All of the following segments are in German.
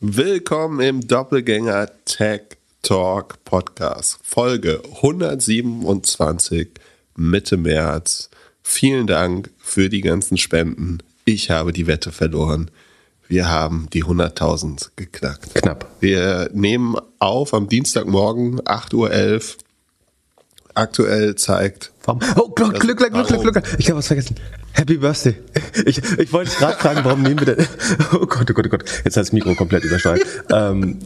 Willkommen im Doppelgänger Tech Talk Podcast, Folge 127, Mitte März. Vielen Dank für die ganzen Spenden. Ich habe die Wette verloren. Wir haben die 100.000 geknackt. Knapp. Wir nehmen auf am Dienstagmorgen 8.11 Uhr. Aktuell zeigt. Oh, Glück, Glück, Glück, Glück, Glück, Glück. Ich habe was vergessen. Happy Birthday. Ich, ich wollte gerade fragen, warum nehmen wir denn. Oh Gott, oh Gott, oh Gott. Jetzt hat das Mikro komplett übersteuert. Ähm,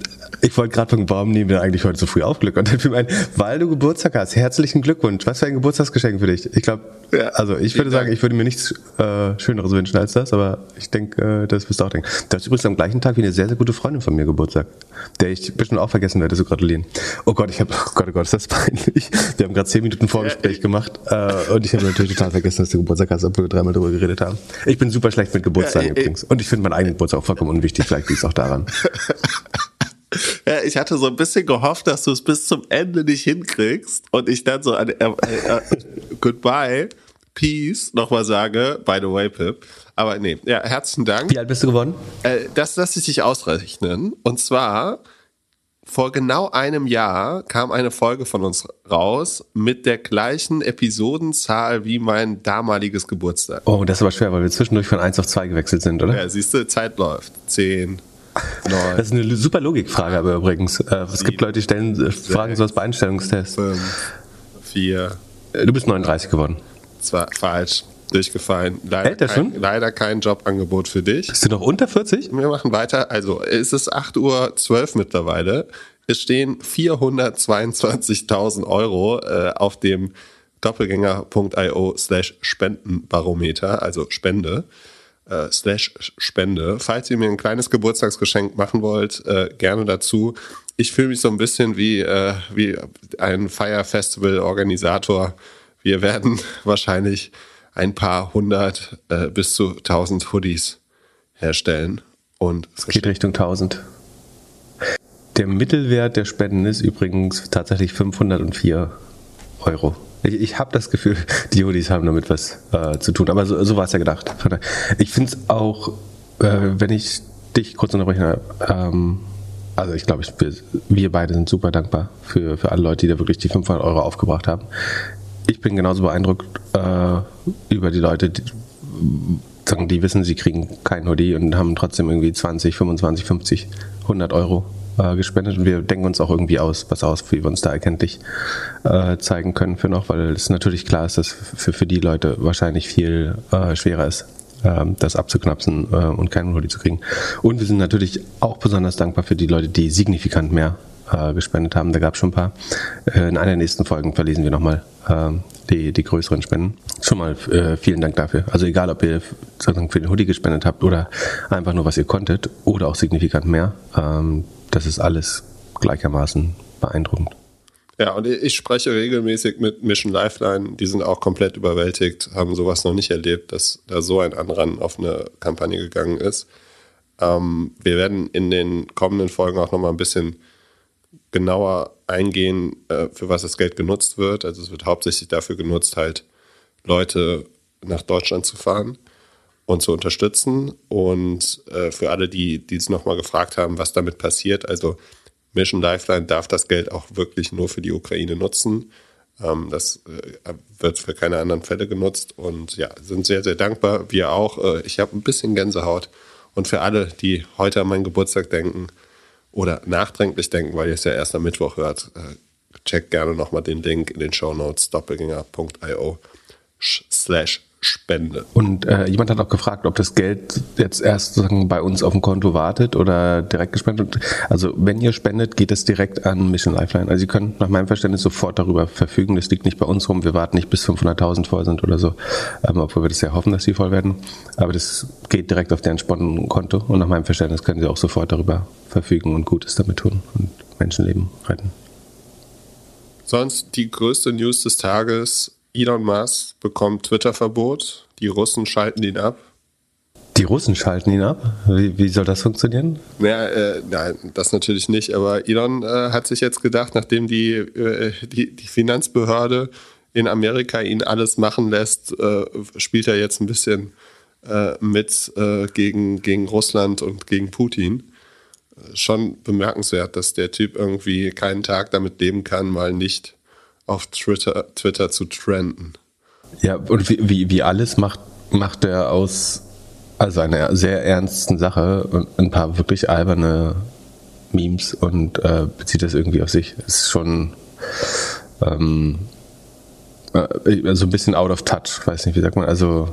ich wollte gerade fragen, warum nehmen wir eigentlich heute so früh auf Glück? Und dann fiel mir ein, weil du Geburtstag hast. Herzlichen Glückwunsch. Was für ein Geburtstagsgeschenk für dich. Ich glaube, Ja, also ich würde sagen, Dank. ich würde mir nichts äh, Schöneres wünschen als das, aber ich denke, äh, das wirst du auch denken. Du hast übrigens am gleichen Tag wie eine sehr, sehr gute Freundin von mir Geburtstag, der ich bestimmt auch vergessen werde zu gratulieren. Oh Gott, ich habe, oh Gott, oh Gott, ist das peinlich. Wir haben gerade zehn Minuten Vorgespräch gemacht äh, und ich habe natürlich total vergessen, dass du Geburtstag hast, obwohl wir dreimal darüber geredet haben. Ich bin super schlecht mit Geburtstagen Ja, ich- übrigens und ich finde meinen eigenen Geburtstag auch vollkommen unwichtig. Vielleicht liegt es auch daran. Ja, ich hatte so ein bisschen gehofft, dass du es bis zum Ende nicht hinkriegst und ich dann so ein äh, äh, Goodbye, Peace nochmal sage, by the way, Pip. Aber nee, ja, herzlichen Dank. Wie alt bist du geworden? Äh, das lasse ich dich ausrechnen. Und zwar, vor genau einem Jahr kam eine Folge von uns raus mit der gleichen Episodenzahl wie mein damaliges Geburtstag. Oh, das ist aber schwer, weil wir zwischendurch von 1 auf 2 gewechselt sind, oder? Ja, siehst du, Zeit läuft. Zehn, neun, Das ist eine super Logikfrage, aber übrigens. Äh, es gibt Leute, die stellen äh, Fragen sowas bei Einstellungstests. fünf, vier, Äh, Du bist 39 geworden. zwei, falsch, durchgefallen. Leider, kein, schon? leider kein Jobangebot für dich. Bist du noch unter 40? Wir machen weiter. Also, es ist 8.12 Uhr mittlerweile. Es stehen 422.000 Euro äh, auf dem doppelgänger.io slash Spendenbarometer, also Spende, äh, slash Spende. Falls ihr mir ein kleines Geburtstagsgeschenk machen wollt, äh, gerne dazu. Ich fühle mich so ein bisschen wie, äh, wie ein Fire Festival Organisator. Wir werden wahrscheinlich ein paar hundert äh, bis zu tausend Hoodies herstellen und Geht Richtung 1000. Der Mittelwert der Spenden ist übrigens tatsächlich 504 Euro. Ich, ich habe das Gefühl, die Hoodies haben damit was äh, zu tun, aber so, so war es ja gedacht. Ich finde es auch, äh, wenn ich dich kurz unterbrechen ähm, also ich glaube, wir, wir beide sind super dankbar für, für alle Leute, die da wirklich die 500 Euro aufgebracht haben. Ich bin genauso beeindruckt äh, über die Leute, die, sagen, die wissen, sie kriegen kein Hoodie und haben trotzdem irgendwie 20, 25, 50, 100 Euro äh, gespendet und wir denken uns auch irgendwie aus, was aus, wie wir uns da erkenntlich äh, zeigen können für noch, weil es natürlich klar ist, dass für, für die Leute wahrscheinlich viel äh, schwerer ist, ähm, das abzuknapsen äh, und keinen Hoodie zu kriegen. Und wir sind natürlich auch besonders dankbar für die Leute, die signifikant mehr äh, gespendet haben. Da gab es schon ein paar. Äh, in einer der nächsten Folgen verlesen wir nochmal ähm, die, die größeren Spenden. Schon mal äh, vielen Dank dafür. Also egal, ob ihr sozusagen für den Hoodie gespendet habt oder einfach nur, was ihr konntet oder auch signifikant mehr. Ähm, das ist alles gleichermaßen beeindruckend. Ja, und ich spreche regelmäßig mit Mission Lifeline. Die sind auch komplett überwältigt, haben sowas noch nicht erlebt, dass da so ein Anran auf eine Kampagne gegangen ist. Ähm, wir werden in den kommenden Folgen auch nochmal ein bisschen genauer eingehen, äh, für was das Geld genutzt wird. Also es wird hauptsächlich dafür genutzt, halt Leute nach Deutschland zu fahren und zu unterstützen. Und äh, für alle, die, die es nochmal gefragt haben, was damit passiert, also Mission Lifeline darf das Geld auch wirklich nur für die Ukraine nutzen. Ähm, das äh, wird für keine anderen Fälle genutzt und ja, sind sehr, sehr dankbar. Wir auch. Ich habe ein bisschen Gänsehaut. Und für alle, die heute an meinen Geburtstag denken oder nachdenklich denken, weil ihr es ja erst am Mittwoch hört, äh, checkt gerne nochmal den Link in den Show Notes doppelgänger.io slash Spende. Und äh, jemand hat auch gefragt, ob das Geld jetzt erst sozusagen bei uns auf dem Konto wartet oder direkt gespendet. Also wenn ihr spendet, geht es direkt an Mission Lifeline. Also ihr könnt nach meinem Verständnis sofort darüber verfügen. Das liegt nicht bei uns rum. Wir warten nicht bis 500.000 voll sind oder so, ähm, obwohl wir das ja hoffen, dass sie voll werden. Aber das geht direkt auf deren Spendenkonto und nach meinem Verständnis können sie auch sofort darüber verfügen und Gutes damit tun und Menschenleben retten. Sonst die größte News des Tages. Elon Musk bekommt Twitter-Verbot. Die Russen schalten ihn ab. Die Russen schalten ihn ab. Wie, wie soll das funktionieren? Ja, äh, nein, das natürlich nicht. Aber Elon äh, hat sich jetzt gedacht, nachdem die, äh, die, die Finanzbehörde in Amerika ihn alles machen lässt, äh, spielt er jetzt ein bisschen äh, mit äh, gegen, gegen Russland und gegen Putin. schon bemerkenswert, dass der Typ irgendwie keinen Tag damit leben kann, mal nicht auf Twitter, Twitter zu trenden. Ja, und wie, wie, wie alles macht, macht er aus also einer sehr ernsten Sache ein paar wirklich alberne Memes und äh, bezieht das irgendwie auf sich. Das ist schon ähm, äh, so ein bisschen out of touch, weiß nicht, wie sagt man, also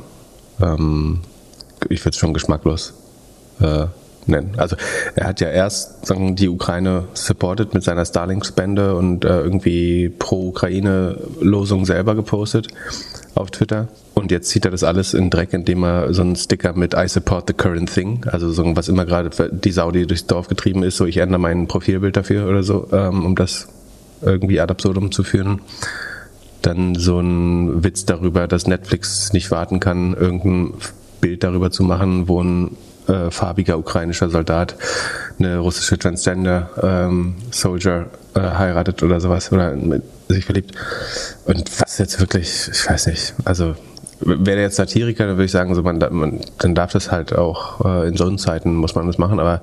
ähm, ich würde es schon geschmacklos äh, nennen. Also er hat ja erst sagen, die Ukraine supported mit seiner Starlink-Spende und äh, irgendwie pro-Ukraine-Losung selber gepostet auf Twitter. Und jetzt zieht er das alles in Dreck, indem er so einen Sticker mit I support the current thing, also so was immer gerade die Saudi durchs Dorf getrieben ist, so ich ändere mein Profilbild dafür oder so, ähm, um das irgendwie ad absurdum zu führen. Dann so ein Witz darüber, dass Netflix nicht warten kann, irgendein Bild darüber zu machen, wo ein äh, farbiger ukrainischer Soldat eine russische Transgender ähm, Soldier äh, heiratet oder sowas oder mit, sich verliebt. Und was jetzt wirklich, ich weiß nicht, also wäre der jetzt Satiriker, dann würde ich sagen, so man, man, dann darf das halt auch äh, in Zeiten muss man das machen, aber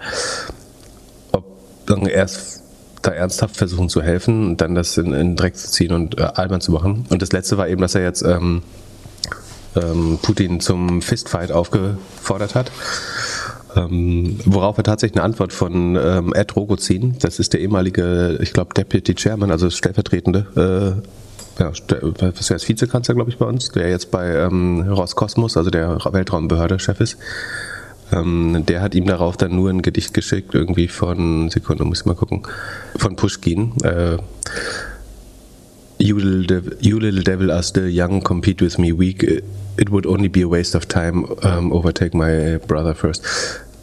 ob dann erst da ernsthaft versuchen zu helfen und dann das in, in Dreck zu ziehen und äh, albern zu machen. Und das letzte war eben, dass er jetzt ähm, ähm, Putin zum Fistfight aufgefordert hat. Ähm, worauf er tatsächlich eine Antwort von ähm, Ed Rogozin, das ist der ehemalige, ich glaube, Deputy Chairman, also stellvertretende, äh, ja, was heißt Vizekanzler, glaube ich, bei uns, der jetzt bei ähm, Roskosmos, also der Weltraumbehörde, Chef ist. Ähm, der hat ihm darauf dann nur ein Gedicht geschickt, irgendwie von, Sekunde, muss ich mal gucken, von Pushkin. Äh, you, little you little devil are still young, compete with me weak. It would only be a waste of time. Um, overtake my brother first.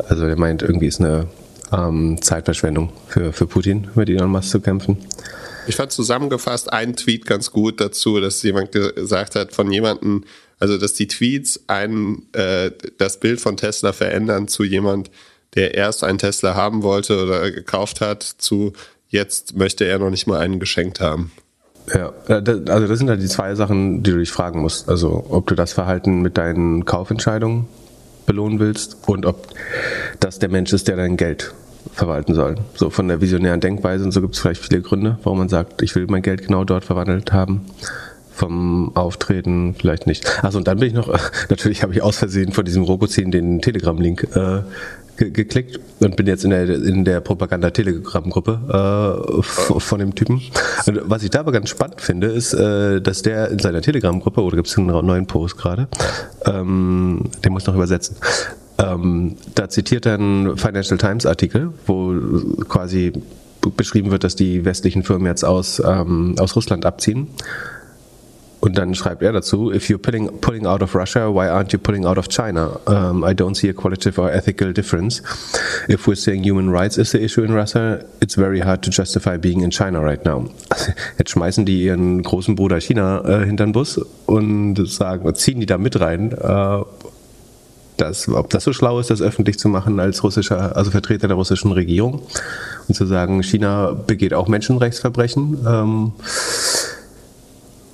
Also er meint, irgendwie ist eine ähm, Zeitverschwendung für, für Putin, mit Elon Musk zu kämpfen. Ich fand zusammengefasst einen Tweet ganz gut dazu, dass jemand gesagt hat von jemandem, also dass die Tweets ein, äh, das Bild von Tesla verändern zu jemand, der erst einen Tesla haben wollte oder gekauft hat, zu jetzt möchte er noch nicht mal einen geschenkt haben. Ja, also das sind halt die zwei Sachen, die du dich fragen musst. Also ob du das Verhalten mit deinen Kaufentscheidungen belohnen willst und ob das der Mensch ist, der dein Geld verwalten soll. So von der visionären Denkweise und so gibt es vielleicht viele Gründe, warum man sagt, ich will mein Geld genau dort verwandelt haben. Vom Auftreten vielleicht nicht. Also und dann bin ich noch, natürlich habe ich aus Versehen von diesem Rogozin den Telegram-Link äh, ge geklickt und bin jetzt in der, in der Propaganda-Telegram-Gruppe äh, von dem Typen. Und was ich da aber ganz spannend finde, ist, äh, dass der in seiner Telegram-Gruppe, oder gibt es einen neuen Post gerade, ähm, den muss ich noch übersetzen, ähm, da zitiert er einen Financial Times Artikel, wo quasi beschrieben wird, dass die westlichen Firmen jetzt aus, ähm, aus Russland abziehen und dann schreibt er dazu, if you're pulling, pulling out of Russia, why aren't you pulling out of China? Um, I don't see a qualitative or ethical difference. If we're saying human rights is the issue in Russia, it's very hard to justify being in China right now. Jetzt schmeißen die ihren großen Bruder China äh, hinter den Bus und sagen, ziehen die da mit rein. Äh, das, ob das so schlau ist, das öffentlich zu machen als russischer, also Vertreter der russischen Regierung und zu sagen, China begeht auch Menschenrechtsverbrechen. Ähm,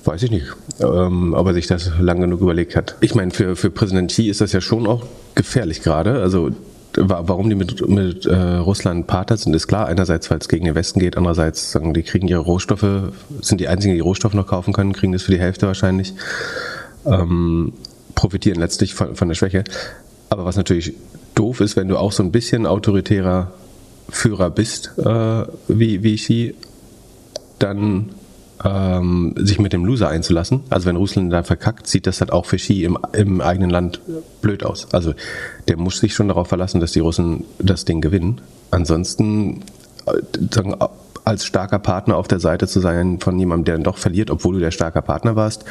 Weiß ich nicht, ähm, ob er sich das lang genug überlegt hat. Ich meine, für, für Präsident Xi ist das ja schon auch gefährlich gerade. Also warum die mit, mit äh, Russland Partner sind, ist klar. Einerseits, weil es gegen den Westen geht, andererseits sagen die kriegen ihre Rohstoffe, sind die einzigen, die Rohstoffe noch kaufen können, kriegen das für die Hälfte wahrscheinlich, ähm, profitieren letztlich von, von der Schwäche. Aber was natürlich doof ist, wenn du auch so ein bisschen autoritärer Führer bist, äh, wie, wie Xi, dann ähm, sich mit dem Loser einzulassen. Also wenn Russland da verkackt, sieht das halt auch für Xi im, im eigenen Land blöd aus. Also der muss sich schon darauf verlassen, dass die Russen das Ding gewinnen. Ansonsten äh, sagen, als starker Partner auf der Seite zu sein von jemandem, der dann doch verliert, obwohl du der starker Partner warst,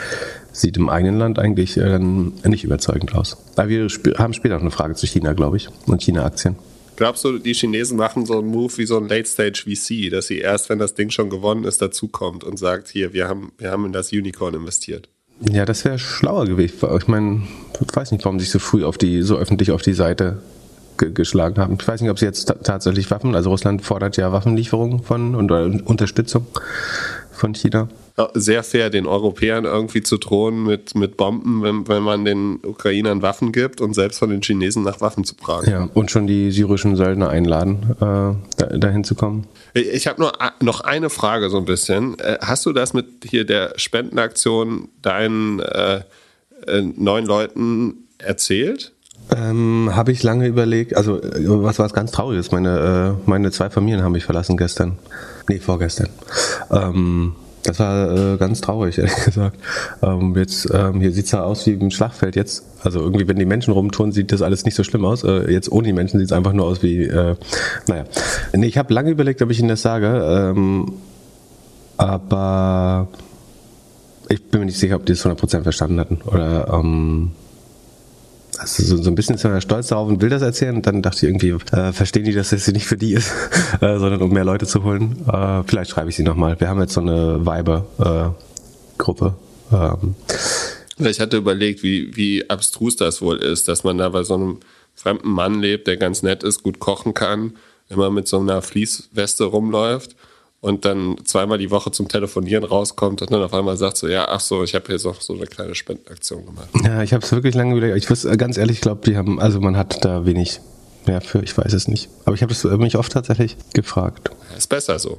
sieht im eigenen Land eigentlich äh, nicht überzeugend aus. Aber wir haben später noch eine Frage zu China, glaube ich, und China-Aktien. Glaubst du, die Chinesen machen so einen Move wie so ein Late-Stage-VC, dass sie erst, wenn das Ding schon gewonnen ist, dazukommt und sagt, hier, wir haben, wir haben in das Unicorn investiert? Ja, das wäre schlauer gewesen. Ich meine, ich weiß nicht, warum sie sich so früh auf die, so öffentlich auf die Seite ge geschlagen haben. Ich weiß nicht, ob sie jetzt tatsächlich Waffen, also Russland fordert ja Waffenlieferungen von und Unterstützung von China. Sehr fair, den Europäern irgendwie zu drohen mit, mit Bomben, wenn, wenn man den Ukrainern Waffen gibt und selbst von den Chinesen nach Waffen zu fragen. Ja, und schon die syrischen Söldner einladen, äh, dahin zu kommen. Ich habe nur noch eine Frage so ein bisschen. Äh, hast du das mit hier der Spendenaktion deinen äh, äh, neun Leuten erzählt? Ähm, habe ich lange überlegt, also äh, was war ganz Trauriges, meine, äh, meine zwei Familien haben mich verlassen gestern. Nee, vorgestern. Ähm, das war äh, ganz traurig, ehrlich gesagt. Ähm, jetzt, ähm, hier sieht es ja aus wie ein Schlachtfeld jetzt. Also irgendwie, wenn die Menschen rumtun, sieht das alles nicht so schlimm aus. Äh, jetzt ohne die Menschen sieht es einfach nur aus wie, äh, naja. Nee, ich habe lange überlegt, ob ich Ihnen das sage. Ähm, aber ich bin mir nicht sicher, ob die es 100% verstanden hatten. Oder ähm, also so, so ein bisschen ist man stolz darauf und will das erzählen. Und dann dachte ich irgendwie, äh, verstehen die, dass das nicht für die ist, äh, sondern um mehr Leute zu holen. Äh, vielleicht schreibe ich sie nochmal. Wir haben jetzt so eine Weiber-Gruppe. Ähm. Ich hatte überlegt, wie, wie abstrus das wohl ist, dass man da bei so einem fremden Mann lebt, der ganz nett ist, gut kochen kann, immer mit so einer Fließweste rumläuft und dann zweimal die Woche zum Telefonieren rauskommt und dann auf einmal sagt so, ja, ach so, ich habe hier so, so eine kleine Spendenaktion gemacht. Ja, ich habe es wirklich lange überlegt. Ich wusste ganz ehrlich, ich glaube, die haben, also man hat da wenig mehr für, ich weiß es nicht. Aber ich habe mich oft tatsächlich gefragt. Ist besser so.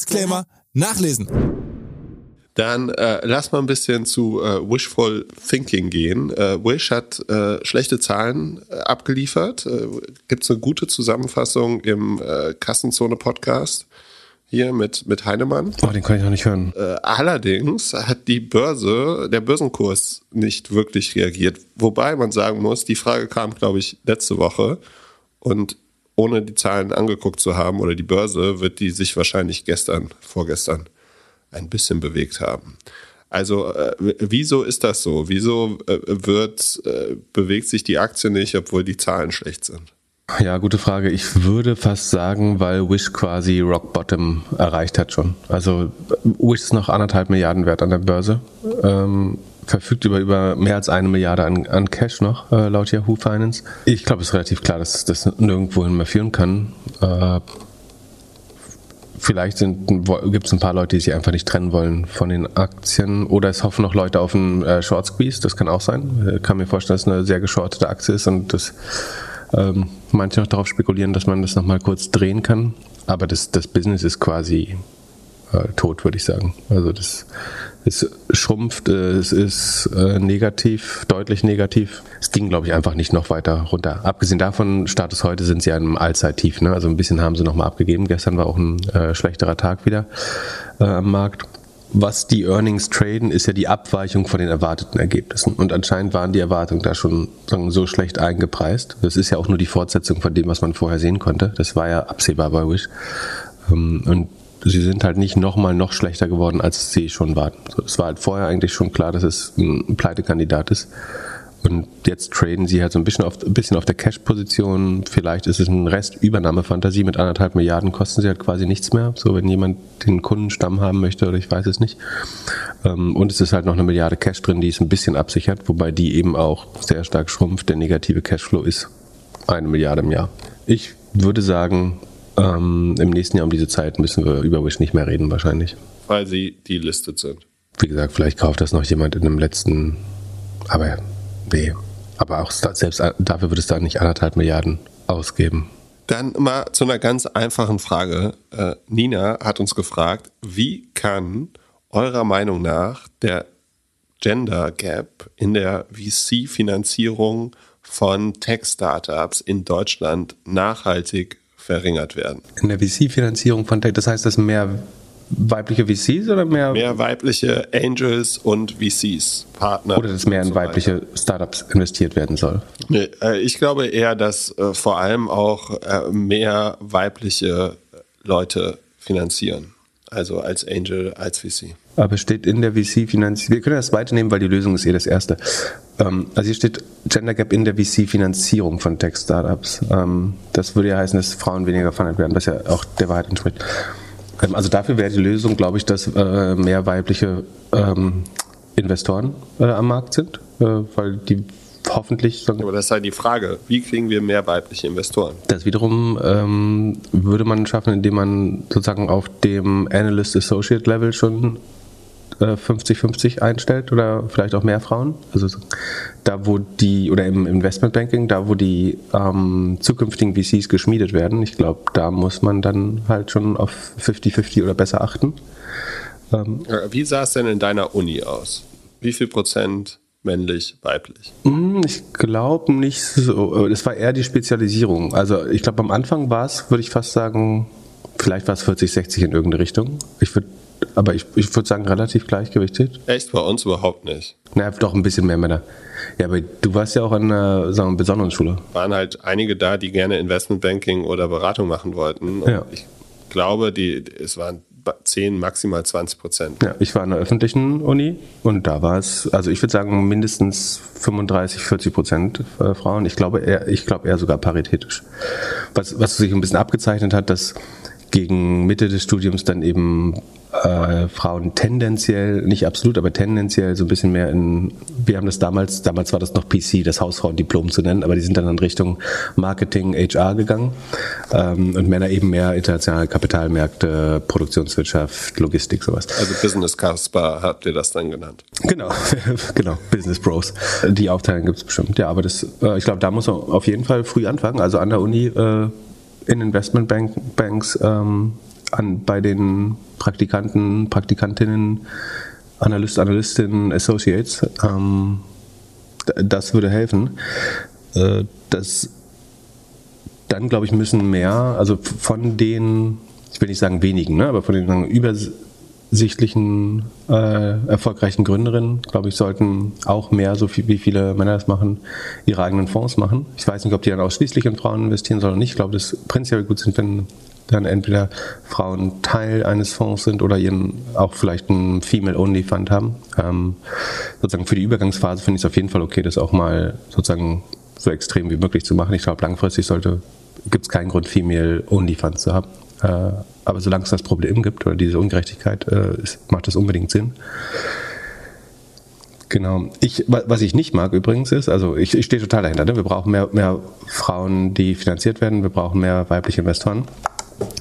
Disclaimer nachlesen. Dann äh, lass mal ein bisschen zu äh, Wishful Thinking gehen. Äh, Wish hat äh, schlechte Zahlen äh, abgeliefert. Äh, Gibt es eine gute Zusammenfassung im äh, Kassenzone-Podcast hier mit, mit Heinemann. Oh, den kann ich noch nicht hören. Äh, allerdings hat die Börse, der Börsenkurs nicht wirklich reagiert. Wobei man sagen muss, die Frage kam, glaube ich, letzte Woche. Und ohne die Zahlen angeguckt zu haben oder die Börse, wird die sich wahrscheinlich gestern, vorgestern ein bisschen bewegt haben. Also äh, wieso ist das so? Wieso äh, wird äh, bewegt sich die Aktie nicht, obwohl die Zahlen schlecht sind? Ja, gute Frage. Ich würde fast sagen, weil Wish quasi Rock Bottom erreicht hat schon. Also Wish ist noch anderthalb Milliarden wert an der Börse. Ähm, verfügt über, über mehr als eine Milliarde an, an Cash noch, äh, laut Yahoo Finance. Ich glaube, es ist relativ klar, dass das nirgendwohin mehr führen kann. Äh, vielleicht gibt es ein paar Leute, die sich einfach nicht trennen wollen von den Aktien oder es hoffen noch Leute auf einen äh, Short Squeeze, das kann auch sein. Ich äh, kann mir vorstellen, dass es eine sehr geschortete Aktie ist und dass ähm, manche noch darauf spekulieren, dass man das nochmal kurz drehen kann. Aber das, das Business ist quasi äh, tot, würde ich sagen. Also das es schrumpft, äh, es ist äh, negativ, deutlich negativ. Es ging, glaube ich, einfach nicht noch weiter runter. Abgesehen davon, Status heute sind sie einem Allzeittief. Ne? Also ein bisschen haben sie nochmal abgegeben. Gestern war auch ein äh, schlechterer Tag wieder äh, am Markt. Was die Earnings traden, ist ja die Abweichung von den erwarteten Ergebnissen. Und anscheinend waren die Erwartungen da schon sagen, so schlecht eingepreist. Das ist ja auch nur die Fortsetzung von dem, was man vorher sehen konnte. Das war ja absehbar bei Wish. Ähm, und sie sind halt nicht nochmal noch schlechter geworden, als sie schon waren. es war halt vorher eigentlich schon klar, dass es ein Pleitekandidat ist. Und jetzt traden sie halt so ein bisschen auf, ein bisschen auf der Cash-Position. Vielleicht ist es ein Rest Übernahmefantasie mit anderthalb Milliarden, kosten sie halt quasi nichts mehr. So, wenn jemand den Kundenstamm haben möchte oder ich weiß es nicht. Ähm, und es ist halt noch eine Milliarde Cash drin, die es ein bisschen absichert, wobei die eben auch sehr stark schrumpft. Der negative Cashflow ist eine Milliarde im Jahr. Ich würde sagen, ähm, Im nächsten Jahr um diese Zeit müssen wir über Wish nicht mehr reden, wahrscheinlich. Weil sie delistet sind. Wie gesagt, vielleicht kauft das noch jemand in einem letzten. Aber nee. Aber auch selbst dafür würde es da nicht anderthalb Milliarden ausgeben. Dann mal zu einer ganz einfachen Frage. Äh, Nina hat uns gefragt, wie kann eurer Meinung nach der Gender Gap in der VC-Finanzierung von Tech-Startups in Deutschland nachhaltig verringert werden. In der VC-Finanzierung von Tech, das heißt, dass mehr weibliche VCs oder mehr? Mehr weibliche Angels und VCs, Partner. Oder dass mehr in so weibliche Startups investiert werden soll? Nee, äh, ich glaube eher, dass äh, vor allem auch äh, mehr weibliche Leute finanzieren. Also als Angel, als VC. Aber steht in der VC-Finanzierung, wir können das zweite nehmen, weil die Lösung ist eh das erste. Ähm, also hier steht Gender Gap in der VC-Finanzierung von Tech-Startups. Ähm, das würde ja heißen, dass Frauen weniger gefundert werden, was ja auch der Wahrheit entspricht. Ähm, also dafür wäre die Lösung, glaube ich, dass äh, mehr weibliche Investoren äh, am Markt sind, äh, weil die hoffentlich. Aber das ist halt die Frage, wie kriegen wir mehr weibliche Investoren? Das wiederum ähm, würde man schaffen, indem man sozusagen auf dem Analyst Associate Level schon 50-50 äh, einstellt oder vielleicht auch mehr Frauen. Also da, wo die, oder im Investmentbanking, da, wo die ähm, zukünftigen VCs geschmiedet werden, ich glaube, da muss man dann halt schon auf 50-50 oder besser achten. Ähm, Wie sah es denn in deiner Uni aus? Wie viel Prozent männlich, weiblich? Hm, ich glaube nicht so. Es war eher die Spezialisierung. Also ich glaube, am Anfang war es, würde ich fast sagen, vielleicht war es 40, 60 in irgendeine Richtung. Ich würde aber ich, ich würde sagen, relativ gleichgewichtet. Echt? Bei uns überhaupt nicht. Na, doch ein bisschen mehr Männer. Ja, aber du warst ja auch an einer sagen wir, besonderen Schule. Waren halt einige da, die gerne Investmentbanking oder Beratung machen wollten. Und ja. ich glaube, die, es waren 10, maximal 20 Prozent. Ja, ich war an der öffentlichen Uni und da war es, also ich würde sagen, mindestens 35, 40 Prozent äh, Frauen. Ich glaube, eher, ich glaube eher sogar paritätisch. Was, was sich ein bisschen abgezeichnet hat, dass gegen Mitte des Studiums dann eben äh, Frauen tendenziell, nicht absolut, aber tendenziell so ein bisschen mehr in, wir haben das damals, damals war das noch PC, das Hausfrauendiplom zu nennen, aber die sind dann in Richtung Marketing, HR gegangen ähm, und Männer eben mehr internationale Kapitalmärkte, Produktionswirtschaft, Logistik, sowas. Also Business Casper habt ihr das dann genannt? Genau, genau, Business Bros. Die Aufteilung gibt es bestimmt, ja, aber das, äh, ich glaube, da muss man auf jeden Fall früh anfangen, also an der Uni äh, in Investmentbanks ähm, an, bei den Praktikanten, Praktikantinnen, Analyst, Analystinnen, Associates. Ähm, das würde helfen. Äh, das, dann, glaube ich, müssen mehr, also von den, ich will nicht sagen wenigen, ne, aber von den übersichtlichen, äh, erfolgreichen Gründerinnen, glaube ich, sollten auch mehr, so viel, wie viele Männer das machen, ihre eigenen Fonds machen. Ich weiß nicht, ob die dann ausschließlich in Frauen investieren sollen oder nicht. Ich glaube, das prinzipiell gut sind, wenn dann entweder Frauen Teil eines Fonds sind oder ihren auch vielleicht einen Female-Only-Fund haben. Ähm, sozusagen für die Übergangsphase finde ich es auf jeden Fall okay, das auch mal sozusagen so extrem wie möglich zu machen. Ich glaube, langfristig sollte gibt es keinen Grund, Female-Only-Funds zu haben. Äh, aber solange es das Problem gibt oder diese Ungerechtigkeit, äh, macht das unbedingt Sinn. Genau. Ich, was ich nicht mag übrigens ist, also ich, ich stehe total dahinter. Ne? Wir brauchen mehr, mehr Frauen, die finanziert werden. Wir brauchen mehr weibliche Investoren.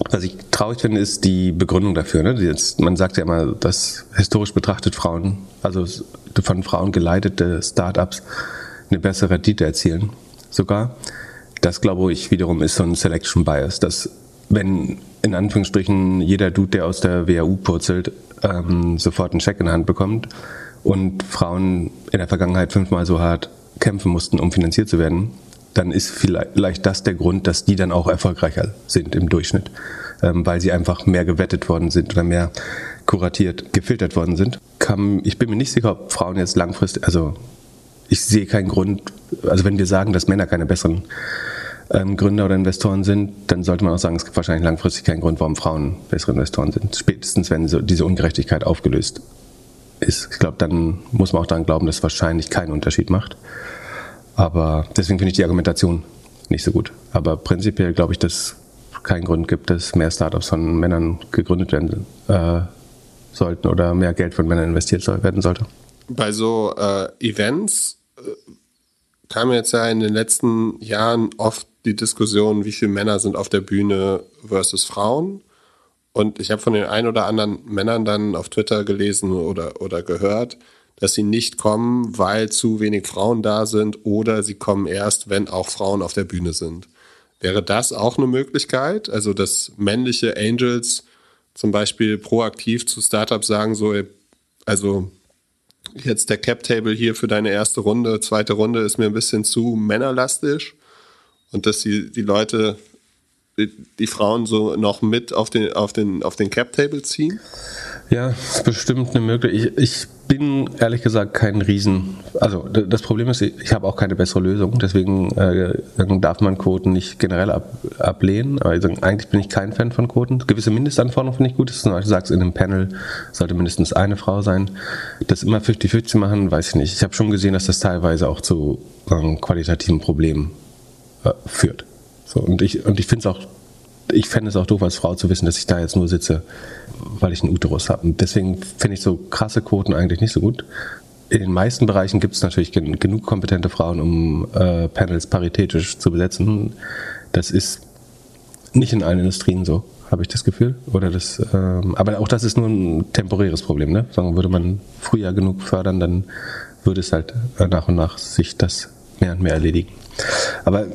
Was ich traurig finde, ist die Begründung dafür. Ne? Jetzt, man sagt ja immer, dass historisch betrachtet Frauen, also von Frauen geleitete Startups, eine bessere Rendite erzielen. Sogar. Das glaube ich wiederum ist so ein Selection Bias, dass wenn in Anführungsstrichen jeder Dude, der aus der WHU purzelt, ähm, sofort einen Scheck in der Hand bekommt und Frauen in der Vergangenheit fünfmal so hart kämpfen mussten, um finanziert zu werden, dann ist vielleicht das der Grund, dass die dann auch erfolgreicher sind im Durchschnitt, ähm, weil sie einfach mehr gewettet worden sind oder mehr kuratiert, gefiltert worden sind. ich bin mir nicht sicher, ob Frauen jetzt langfristig, also ich sehe keinen Grund, also wenn wir sagen, dass Männer keine besseren ähm, Gründer oder Investoren sind, dann sollte man auch sagen, es gibt wahrscheinlich langfristig keinen Grund, warum Frauen bessere Investoren sind. Spätestens, wenn diese Ungerechtigkeit aufgelöst ist. Ich glaube, dann muss man auch daran glauben, dass es wahrscheinlich keinen Unterschied macht. Aber deswegen finde ich die Argumentation nicht so gut. Aber prinzipiell glaube ich, dass es keinen Grund gibt, dass mehr Startups von Männern gegründet werden äh, sollten oder mehr Geld von Männern investiert werden sollte. Bei so äh, Events äh, kam jetzt ja in den letzten Jahren oft die Diskussion, wie viele Männer sind auf der Bühne versus Frauen. Und ich habe von den ein oder anderen Männern dann auf Twitter gelesen oder, oder gehört, dass sie nicht kommen, weil zu wenig Frauen da sind oder sie kommen erst, wenn auch Frauen auf der Bühne sind. Wäre das auch eine Möglichkeit? Also, dass männliche Angels zum Beispiel proaktiv zu Startups sagen, so, also jetzt der Cap-Table hier für deine erste Runde, zweite Runde ist mir ein bisschen zu männerlastisch und dass die, die Leute die, die Frauen so noch mit auf den, auf den, auf den Cap-Table ziehen? Ja, ist bestimmt eine Möglichkeit. Ich, ich bin ehrlich gesagt kein Riesen. Also das Problem ist, ich habe auch keine bessere Lösung. Deswegen äh, darf man Quoten nicht generell ab, ablehnen. Also eigentlich bin ich kein Fan von Quoten. Gewisse Mindestanforderungen finde ich gut. Zum Beispiel, sagst, in einem Panel sollte mindestens eine Frau sein. Das immer 50-50 zu machen, weiß ich nicht. Ich habe schon gesehen, dass das teilweise auch zu ähm, qualitativen Problemen äh, führt. So, und ich, und ich finde es auch, ich fände es auch doof als Frau zu wissen, dass ich da jetzt nur sitze, weil ich einen Uterus habe. Und deswegen finde ich so krasse Quoten eigentlich nicht so gut. In den meisten Bereichen gibt es natürlich gen genug kompetente Frauen, um äh, Panels paritätisch zu besetzen. Das ist nicht in allen Industrien so, habe ich das Gefühl. Oder das, ähm, aber auch das ist nur ein temporäres Problem. Ne? Sagen, würde man früher genug fördern, dann würde es halt äh, nach und nach sich das mehr und mehr erledigen. Aber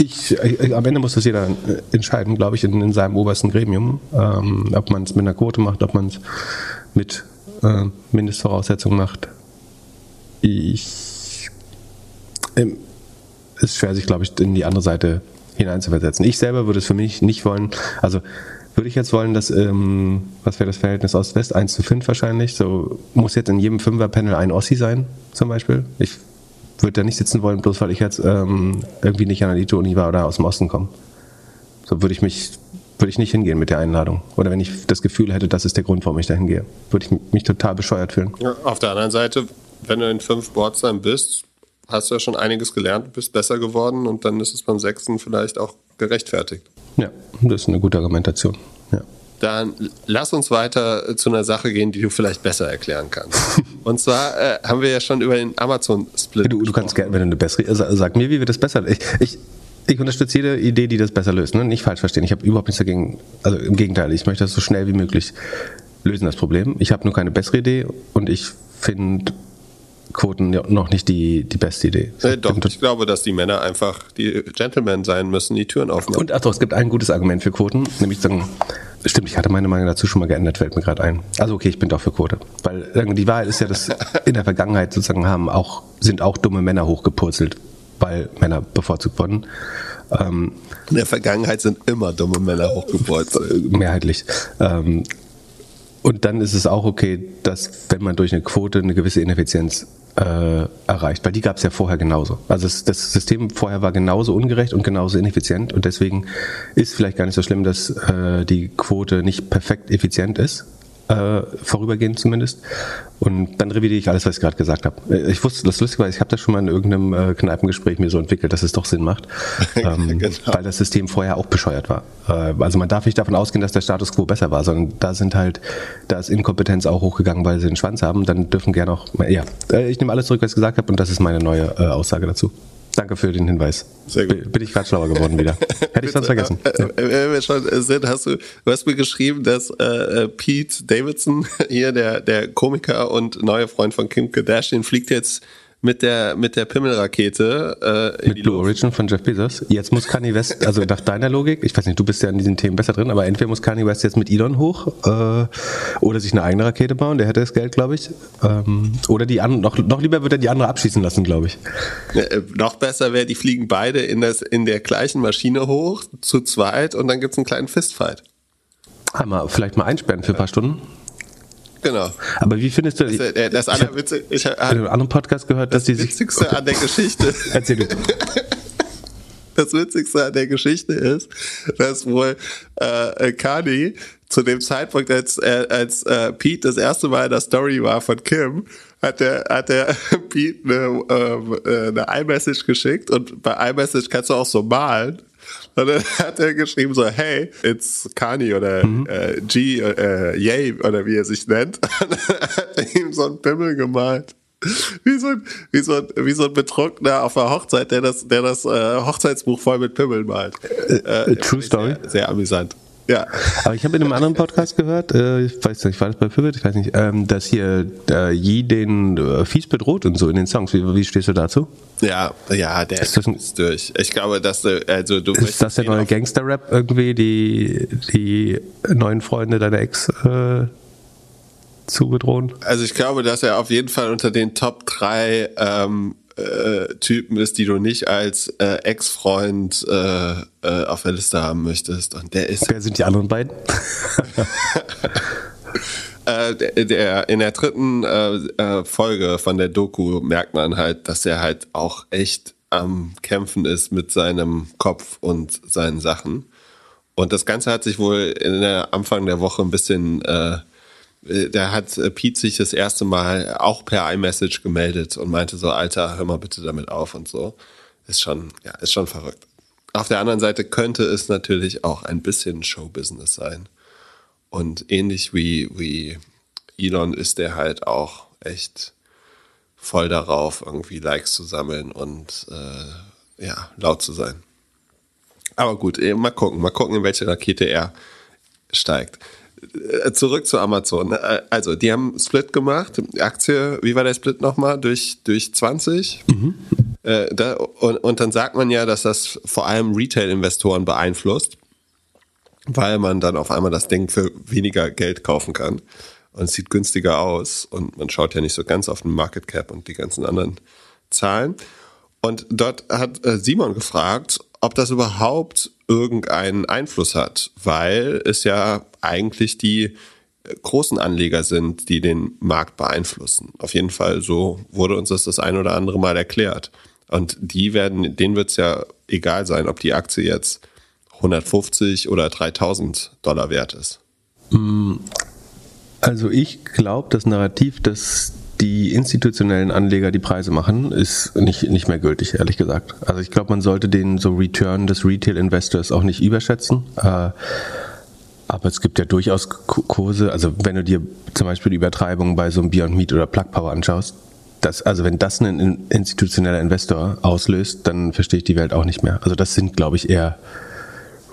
ich, ich, am Ende muss das jeder äh, entscheiden, glaube ich, in, in seinem obersten Gremium, ähm, ob man es mit einer Quote macht, ob man es mit äh, Mindestvoraussetzungen macht. Ich ähm, ist schwer, sich, glaube ich, in die andere Seite hineinzuversetzen. Ich selber würde es für mich nicht wollen. Also würde ich jetzt wollen, dass, ähm, was wäre das Verhältnis Ost-West? 1 zu 5 wahrscheinlich. So muss jetzt in jedem Fünfer-Panel ein Ossi sein, zum Beispiel. Ich würde da nicht sitzen wollen, bloß weil ich jetzt ähm, irgendwie nicht an der Lito-Uni war oder aus dem Osten komme. So würde ich mich, würde ich nicht hingehen mit der Einladung. Oder wenn ich das Gefühl hätte, das ist der Grund, warum ich da hingehe, würde ich mich total bescheuert fühlen. Ja, auf der anderen Seite, wenn du in fünf Boards dann bist, hast du ja schon einiges gelernt, bist besser geworden und dann ist es beim sechsten vielleicht auch gerechtfertigt. Ja, das ist eine gute Argumentation. Ja. Dann lass uns weiter zu einer Sache gehen, die du vielleicht besser erklären kannst. Und zwar äh, haben wir ja schon über den Amazon-Split. Du, du kannst gerne, wenn du eine bessere, sag, sag mir, wie wir das besser. Ich, ich, ich unterstütze jede Idee, die das besser löst. Ne? Nicht falsch verstehen. Ich habe überhaupt nichts dagegen. Also im Gegenteil, ich möchte das so schnell wie möglich lösen, das Problem. Ich habe nur keine bessere Idee und ich finde Quoten noch nicht die, die beste Idee. Äh, doch, ich glaube, dass die Männer einfach die Gentlemen sein müssen, die Türen aufmachen. Und ach doch, es gibt ein gutes Argument für Quoten, nämlich sagen, stimmt, ich hatte meine Meinung dazu schon mal geändert, fällt mir gerade ein. Also okay, ich bin doch für Quote. Weil die Wahrheit ist ja, dass in der Vergangenheit sozusagen haben auch, sind auch dumme Männer hochgepurzelt, weil Männer bevorzugt wurden. Ähm, In der Vergangenheit sind immer dumme Männer hochgepurzelt. mehrheitlich. Ähm, und dann ist es auch okay, dass wenn man durch eine Quote eine gewisse Ineffizienz äh, erreicht, weil die gab es ja vorher genauso. Also das, das System vorher war genauso ungerecht und genauso ineffizient und deswegen ist vielleicht gar nicht so schlimm, dass äh, die Quote nicht perfekt effizient ist, äh, vorübergehend zumindest. Und dann revidiere ich alles, was ich gerade gesagt habe. Äh, Ich wusste, das Lustige war, ich habe das schon mal in irgendeinem äh, Kneipengespräch mir so entwickelt, dass es doch Sinn macht, ähm, Genau. weil das System vorher auch bescheuert war. Äh, also man darf nicht davon ausgehen, dass der Status quo besser war, sondern da sind halt, da ist Inkompetenz auch hochgegangen, weil sie den Schwanz haben. Dann dürfen gerne auch, ja, äh, ich nehme alles zurück, was ich gesagt habe, und das ist meine neue äh, Aussage dazu. Danke für den Hinweis. Sehr gut. Bin- ich gerade schlauer geworden wieder. Hätte ich sonst vergessen. Äh, äh, Wenn wir schon sind, hast du, du hast mir geschrieben, dass äh, äh, Pete Davidson, hier der, der Komiker und neue Freund von Kim Kardashian, fliegt jetzt mit der, mit der Pimmelrakete äh, Mit Blue Luft. Origin von Jeff Bezos. Jetzt muss Kanye West, also nach deiner Logik, ich weiß nicht, du bist ja in diesen Themen besser drin, aber entweder muss Kanye West jetzt mit Elon hoch äh, oder sich eine eigene Rakete bauen, der hätte das Geld, glaube ich. Ähm, oder die an, noch, noch lieber wird er die andere abschießen lassen, glaube ich. Äh, noch besser wäre, die fliegen beide in, das, in der gleichen Maschine hoch, zu zweit, und dann gibt's einen kleinen Fistfight. Einmal, vielleicht mal einsperren für ein paar Stunden. Genau. Aber wie findest du, Das, ich, äh, das ich habe ich in hab, einem anderen Podcast gehört, dass die sich... Witzigste an der Geschichte. Erzähl du. Das Witzigste an der Geschichte ist, dass wohl äh, Kanye zu dem Zeitpunkt, als, äh, als äh, Pete das erste Mal in der Story war von Kim, hat der, hat der Pete eine, ähm, äh, eine iMessage geschickt und bei iMessage kannst du auch so malen. Und dann hat er geschrieben so, hey, it's Kanye oder äh, G, äh, Yay oder wie er sich nennt. Und dann hat er ihm so einen Pimmel gemalt. Wie so, ein, wie, so ein, wie so ein Betrunkener auf einer Hochzeit, der das, der das äh, Hochzeitsbuch voll mit Pimmeln malt. Äh, True Story. Sehr, sehr amüsant. Ja. Aber ich habe in einem anderen Podcast gehört, äh, ich weiß nicht, war das bei Pivot, ich weiß nicht, ähm, dass hier äh, Yi den äh, fies bedroht und so in den Songs. Wie, wie stehst du dazu? Ja, ja, der Ist ein- ist durch. Ich glaube, dass du, also du Ist das der neue Gangster-Rap irgendwie, die, die neuen Freunde deiner Ex äh, zu bedrohen? Also ich glaube, dass er auf jeden Fall unter den Top 3 ähm, äh, Typen ist, die du nicht als äh, Ex-Freund äh, äh, auf der Liste haben möchtest. Und der ist. Wer sind die anderen beiden? Äh, der, der, in der dritten äh, Folge von der Doku merkt man halt, dass er halt auch echt am Kämpfen ist mit seinem Kopf und seinen Sachen. Und das Ganze hat sich wohl in der Anfang der Woche ein bisschen, da hat Pete sich das erste Mal auch per iMessage gemeldet und meinte so, Alter, hör mal bitte damit auf und so. Ist schon, ja, ist schon verrückt. Auf der anderen Seite könnte es natürlich auch ein bisschen Showbusiness sein. Und ähnlich wie, wie Elon ist der halt auch echt voll darauf, irgendwie Likes zu sammeln und äh, ja, laut zu sein. Aber gut, eh, mal gucken, mal gucken, in welche Rakete er steigt. Äh, zurück zu Amazon. Äh, also, die haben Split gemacht. Aktie, wie war der Split nochmal? Durch, durch 20? Mhm. Äh, da, und, und dann sagt man ja, dass das vor allem Retail-Investoren beeinflusst, weil man dann auf einmal das Ding für weniger Geld kaufen kann und es sieht günstiger aus und man schaut ja nicht so ganz auf den Market Cap und die ganzen anderen Zahlen. Und dort hat Simon gefragt, ob das überhaupt irgendeinen Einfluss hat, weil es ja eigentlich die äh, großen Anleger sind, die den Markt beeinflussen. Auf jeden Fall, so wurde uns das das ein oder andere Mal erklärt. Und die werden, denen wird es ja egal sein, ob die Aktie jetzt 150 oder 3000 Dollar wert ist. Also ich glaube, das Narrativ, dass die institutionellen Anleger die Preise machen, ist nicht, nicht mehr gültig, ehrlich gesagt. Also ich glaube, man sollte den so Return des Retail Investors auch nicht überschätzen. Äh, aber es gibt ja durchaus Kurse, also wenn du dir zum Beispiel die Übertreibung bei so einem Beyond Meat oder Plug Power anschaust, das, also wenn das ein institutioneller Investor auslöst, dann verstehe ich die Welt auch nicht mehr. Also das sind, glaube ich, eher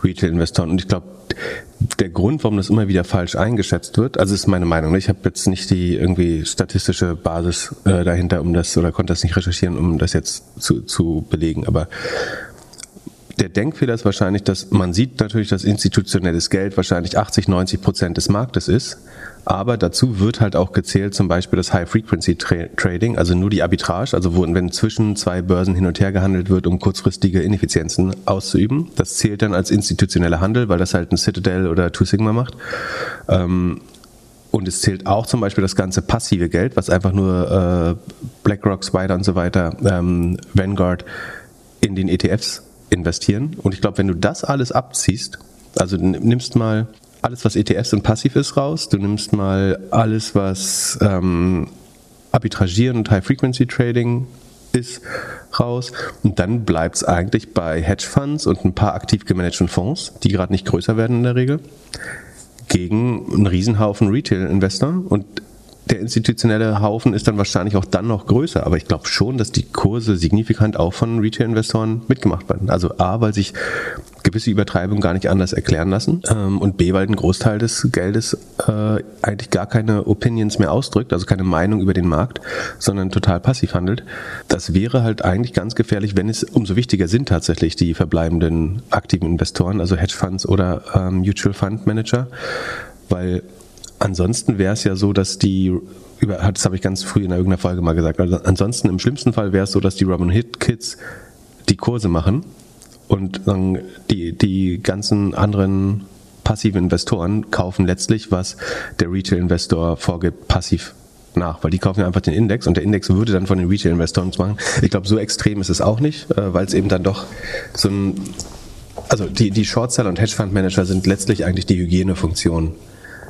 Retail-Investoren. Und ich glaube, der Grund, warum das immer wieder falsch eingeschätzt wird, also ist meine Meinung. Ich habe jetzt nicht die irgendwie statistische Basis äh, dahinter, um das oder konnte das nicht recherchieren, um das jetzt zu, zu belegen. Aber der Denkfehler ist wahrscheinlich, dass man sieht natürlich, dass institutionelles Geld wahrscheinlich 80, 90 Prozent des Marktes ist. Aber dazu wird halt auch gezählt zum Beispiel das High-Frequency-Trading, also nur die Arbitrage, also wo, wenn zwischen zwei Börsen hin und her gehandelt wird, um kurzfristige Ineffizienzen auszuüben. Das zählt dann als institutioneller Handel, weil das halt ein Citadel oder Two Sigma macht. Ähm, und es zählt auch zum Beispiel das ganze passive Geld, was einfach nur äh, BlackRock, Spider und so weiter, ähm, Vanguard in den ETFs investieren. Und ich glaube, wenn du das alles abziehst, also nimmst mal alles, was ETFs und passiv ist, raus. Du nimmst mal alles, was ähm, Arbitragieren und High-Frequency-Trading ist, raus. Und dann bleibt es eigentlich bei Hedgefonds und ein paar aktiv gemanagten Fonds, die gerade nicht größer werden in der Regel, gegen einen Riesenhaufen Retail-Investor. Und der institutionelle Haufen ist dann wahrscheinlich auch dann noch größer, aber ich glaube schon, dass die Kurse signifikant auch von Retail-Investoren mitgemacht werden. Also A, weil sich gewisse Übertreibungen gar nicht anders erklären lassen ähm, und B, weil ein Großteil des Geldes äh, eigentlich gar keine Opinions mehr ausdrückt, also keine Meinung über den Markt, sondern total passiv handelt. Das wäre halt eigentlich ganz gefährlich, wenn es umso wichtiger sind tatsächlich die verbleibenden aktiven Investoren, also Hedgefonds oder ähm, Mutual Fund Manager, weil Ansonsten wäre es ja so, dass die, das habe ich ganz früh in irgendeiner Folge mal gesagt, also ansonsten im schlimmsten Fall wäre es so, dass die Robin Hit Kids die Kurse machen und die, die ganzen anderen passiven Investoren kaufen letztlich, was der Retail-Investor vorgibt, passiv nach, weil die kaufen ja einfach den Index und der Index würde dann von den Retail-Investoren machen. Ich glaube, so extrem ist es auch nicht, äh, weil es eben dann doch so ein, also die, die Shortseller und Hedgefund-Manager sind letztlich eigentlich die Hygienefunktion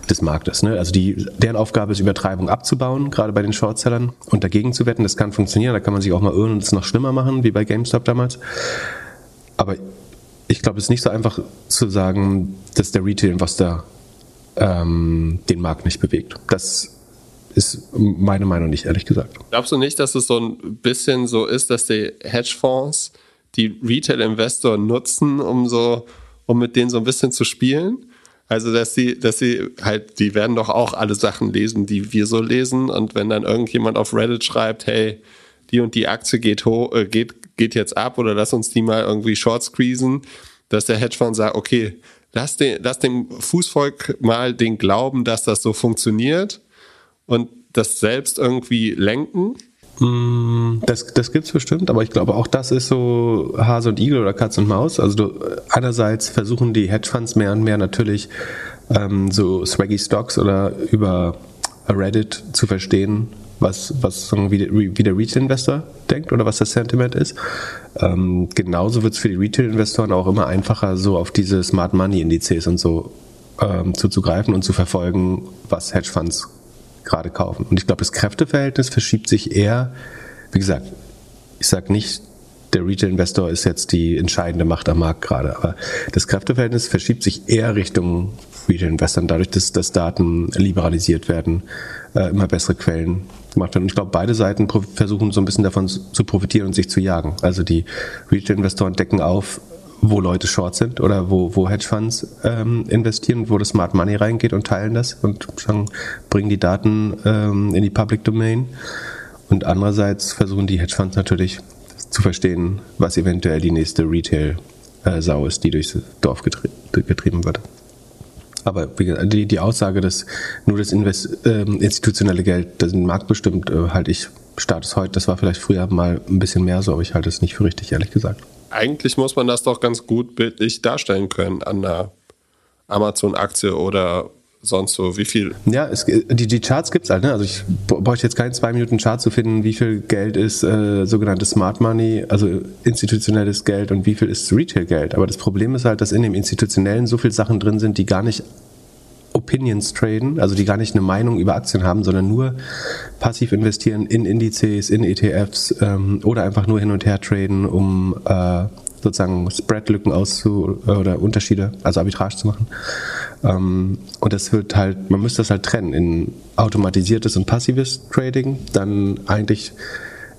des Marktes. Ne? Also die, deren Aufgabe ist, Übertreibung abzubauen, gerade bei den Shortsellern und dagegen zu wetten. Das kann funktionieren, da kann man sich auch mal irren und es noch schlimmer machen, wie bei GameStop damals. Aber ich glaube, es ist nicht so einfach zu sagen, dass der Retail-Investor ähm, den Markt nicht bewegt. Das ist meine Meinung nicht, ehrlich gesagt. Glaubst du nicht, dass es so ein bisschen so ist, dass die Hedgefonds die Retail-Investor nutzen, um so, um mit denen so ein bisschen zu spielen? Also, dass sie, dass sie halt, die werden doch auch alle Sachen lesen, die wir so lesen. Und wenn dann irgendjemand auf Reddit schreibt, hey, die und die Aktie geht hoch, äh, geht, geht jetzt ab oder lass uns die mal irgendwie short squeezen, dass der Hedgefonds sagt, okay, lass, den, lass dem Fußvolk mal den Glauben, dass das so funktioniert und das selbst irgendwie lenken. Mm, Das, das gibt's bestimmt, aber ich glaube auch das ist so Hase und Igel oder Katz und Maus. Also du, einerseits versuchen die Hedgefonds mehr und mehr natürlich ähm, so Swaggy Stocks oder über Reddit zu verstehen, was, was wie, wie der Retail-Investor denkt oder was das Sentiment ist. Ähm, genauso wird es für die Retail-Investoren auch immer einfacher, so auf diese Smart Money-Indizes und so ähm, zuzugreifen und zu verfolgen, was Hedgefonds gerade kaufen. Und ich glaube, das Kräfteverhältnis verschiebt sich eher, wie gesagt, ich sage nicht, der Retail-Investor ist jetzt die entscheidende Macht am Markt gerade, aber das Kräfteverhältnis verschiebt sich eher Richtung Retail-Investoren, dadurch, dass, dass Daten liberalisiert werden, äh, immer bessere Quellen gemacht werden. Und ich glaube, beide Seiten versuchen so ein bisschen davon zu profitieren und sich zu jagen. Also die Retail-Investoren decken auf, wo Leute short sind oder wo, wo Hedgefonds ähm, investieren, wo das Smart Money reingeht und teilen das und sagen, bringen die Daten ähm, in die Public Domain. Und andererseits versuchen die Hedgefonds natürlich zu verstehen, was eventuell die nächste Retail-Sau ist, die durchs Dorf getrie getrieben wird. Aber die, die Aussage, dass nur das Invest, ähm, institutionelle Geld den Markt bestimmt, äh, halte ich Status heute. Das war vielleicht früher mal ein bisschen mehr so, aber ich halte es nicht für richtig, ehrlich gesagt. Eigentlich muss man das doch ganz gut bildlich darstellen können an einer Amazon-Aktie oder sonst so. Wie viel Ja, es, die, die Charts gibt's halt. Ne? Also ich br- bräuchte jetzt keinen zwei Minuten Chart zu finden, wie viel Geld ist äh, sogenanntes Smart Money, also institutionelles Geld und wie viel ist Retail-Geld. Aber das Problem ist halt, dass in dem institutionellen so viele Sachen drin sind, die gar nicht Opinions traden, also die gar nicht eine Meinung über Aktien haben, sondern nur passiv investieren in Indizes, in ETFs ähm, oder einfach nur hin und her traden, um äh, sozusagen Spreadlücken auszu oder Unterschiede, also Arbitrage zu machen. Ähm, und das wird halt, man müsste das halt trennen in automatisiertes und passives Trading, dann eigentlich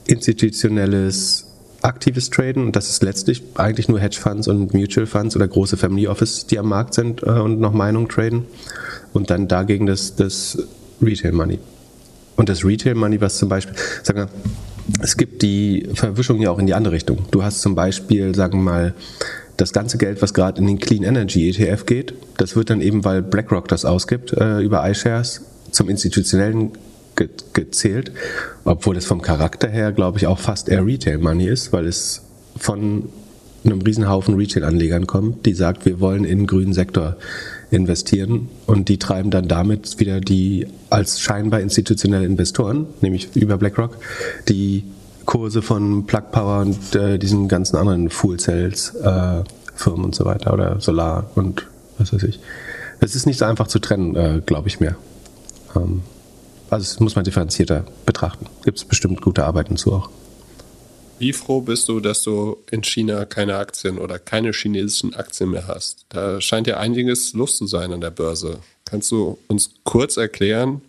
institutionelles aktives Traden und das ist letztlich eigentlich nur Hedgefonds und Mutual Funds oder große Family Office, die am Markt sind äh, und noch Meinung traden und dann dagegen das, das Retail Money. Und das Retail Money, was zum Beispiel, sagen wir, es gibt die Verwischung ja auch in die andere Richtung. Du hast zum Beispiel, sagen wir mal, das ganze Geld, was gerade in den Clean Energy ETF geht, das wird dann eben, weil BlackRock das ausgibt, äh, über iShares zum institutionellen ge gezählt, obwohl es vom Charakter her, glaube ich, auch fast eher Retail Money ist, weil es von einem Riesenhaufen Retail-Anlegern kommt, die sagt, wir wollen in den grünen Sektor investieren und die treiben dann damit wieder die als scheinbar institutionelle Investoren, nämlich über BlackRock, die Kurse von Plug Power und äh, diesen ganzen anderen Fuel Cells äh, Firmen und so weiter oder Solar und was weiß ich. Es ist nicht so einfach zu trennen, äh, glaube ich mir. Ähm, also das muss man differenzierter betrachten. Gibt es bestimmt gute Arbeiten zu auch. Wie froh bist du, dass du in China keine Aktien oder keine chinesischen Aktien mehr hast? Da scheint ja einiges los zu sein an der Börse. Kannst du uns kurz erklären,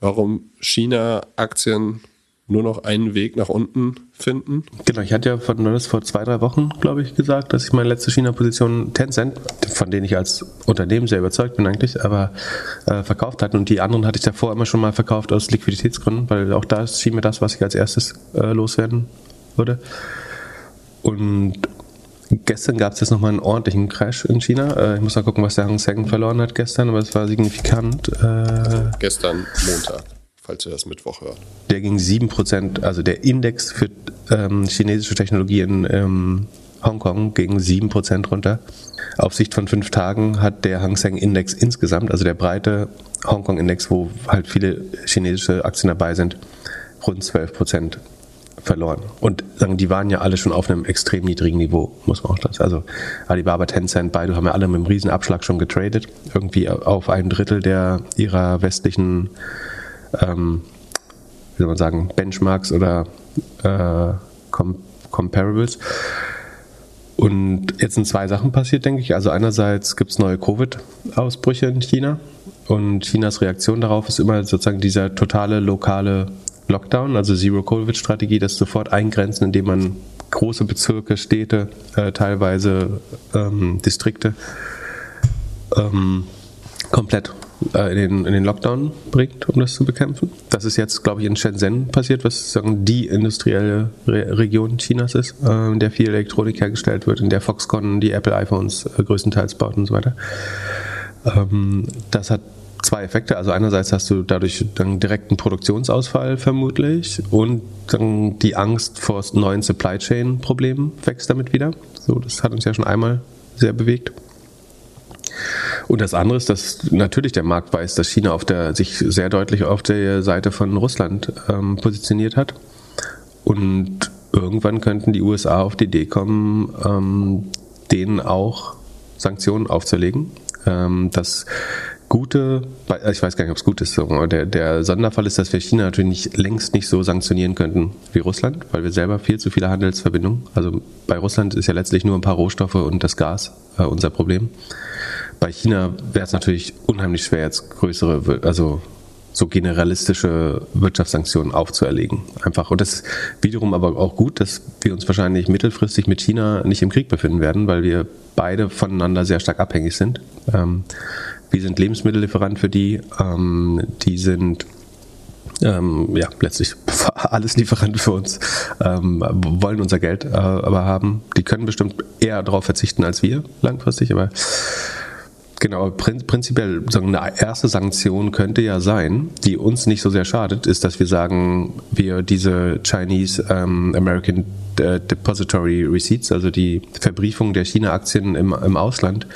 warum China-Aktien nur noch einen Weg nach unten finden? Genau, ich hatte ja von das vor zwei, drei Wochen, glaube ich, gesagt, dass ich meine letzte China-Position Tencent, von denen ich als Unternehmen sehr überzeugt bin eigentlich, aber äh, verkauft hatte. Und die anderen hatte ich davor immer schon mal verkauft aus Liquiditätsgründen, weil auch da schien mir das, was ich als erstes äh, loswerden würde. Und gestern gab es jetzt nochmal einen ordentlichen Crash in China. Äh, ich muss mal gucken, was der Hang Seng verloren hat gestern, aber es war signifikant. Äh, Gestern Montag, falls ihr das Mittwoch hört. der ging 7%, also der Index für ähm, chinesische Technologie in ähm, Hongkong ging 7% runter. Auf Sicht von fünf Tagen hat der Hang Seng Index insgesamt, also der breite Hongkong Index, wo halt viele chinesische Aktien dabei sind, rund 12% verloren. Und sagen, die waren ja alle schon auf einem extrem niedrigen Niveau, muss man auch sagen. Also Alibaba, Tencent, beide haben ja alle mit einem riesen Abschlag schon getradet. Irgendwie auf ein Drittel der ihrer westlichen ähm, wie soll man sagen, Benchmarks oder äh, Com Comparables. Und jetzt sind zwei Sachen passiert, denke ich. Also einerseits gibt es neue Covid-Ausbrüche in China und Chinas Reaktion darauf ist immer sozusagen dieser totale lokale Lockdown, also Zero-Covid-Strategie, das sofort eingrenzen, indem man große Bezirke, Städte, äh, teilweise ähm, Distrikte ähm, komplett äh, in, den, in den Lockdown bringt, um das zu bekämpfen. Das ist jetzt, glaube ich, in Shenzhen passiert, was sozusagen die industrielle Re Region Chinas ist, äh, in der viel Elektronik hergestellt wird, in der Foxconn die Apple iPhones äh, größtenteils baut und so weiter. Ähm, das hat zwei Effekte. Also einerseits hast du dadurch dann direkten Produktionsausfall vermutlich und dann die Angst vor neuen Supply Chain Problemen wächst damit wieder. So, das hat uns ja schon einmal sehr bewegt. Und das andere ist, dass natürlich der Markt weiß, dass China auf der, sich sehr deutlich auf der Seite von Russland ähm, positioniert hat. Und irgendwann könnten die USA auf die Idee kommen, ähm, denen auch Sanktionen aufzulegen. Ähm, das Gute, ich weiß gar nicht, ob es gut ist, der, der Sonderfall ist, dass wir China natürlich nicht, längst nicht so sanktionieren könnten wie Russland, weil wir selber viel zu viele Handelsverbindungen. Also bei Russland ist ja letztlich nur ein paar Rohstoffe und das Gas äh, unser Problem. Bei China wäre es natürlich unheimlich schwer, jetzt größere, also so generalistische Wirtschaftssanktionen aufzuerlegen. Einfach. Und das ist wiederum aber auch gut, dass wir uns wahrscheinlich mittelfristig mit China nicht im Krieg befinden werden, weil wir beide voneinander sehr stark abhängig sind. Ähm, wir sind Lebensmittellieferant für die. Ähm, die sind ähm, ja, letztlich alles Lieferant für uns, ähm, wollen unser Geld äh, aber haben. Die können bestimmt eher darauf verzichten als wir langfristig, aber Genau, prinzipiell eine erste Sanktion könnte ja sein, die uns nicht so sehr schadet, ist, dass wir sagen, wir diese Chinese ähm, American äh, Depository Receipts, also die Verbriefung der China-Aktien im, im Ausland,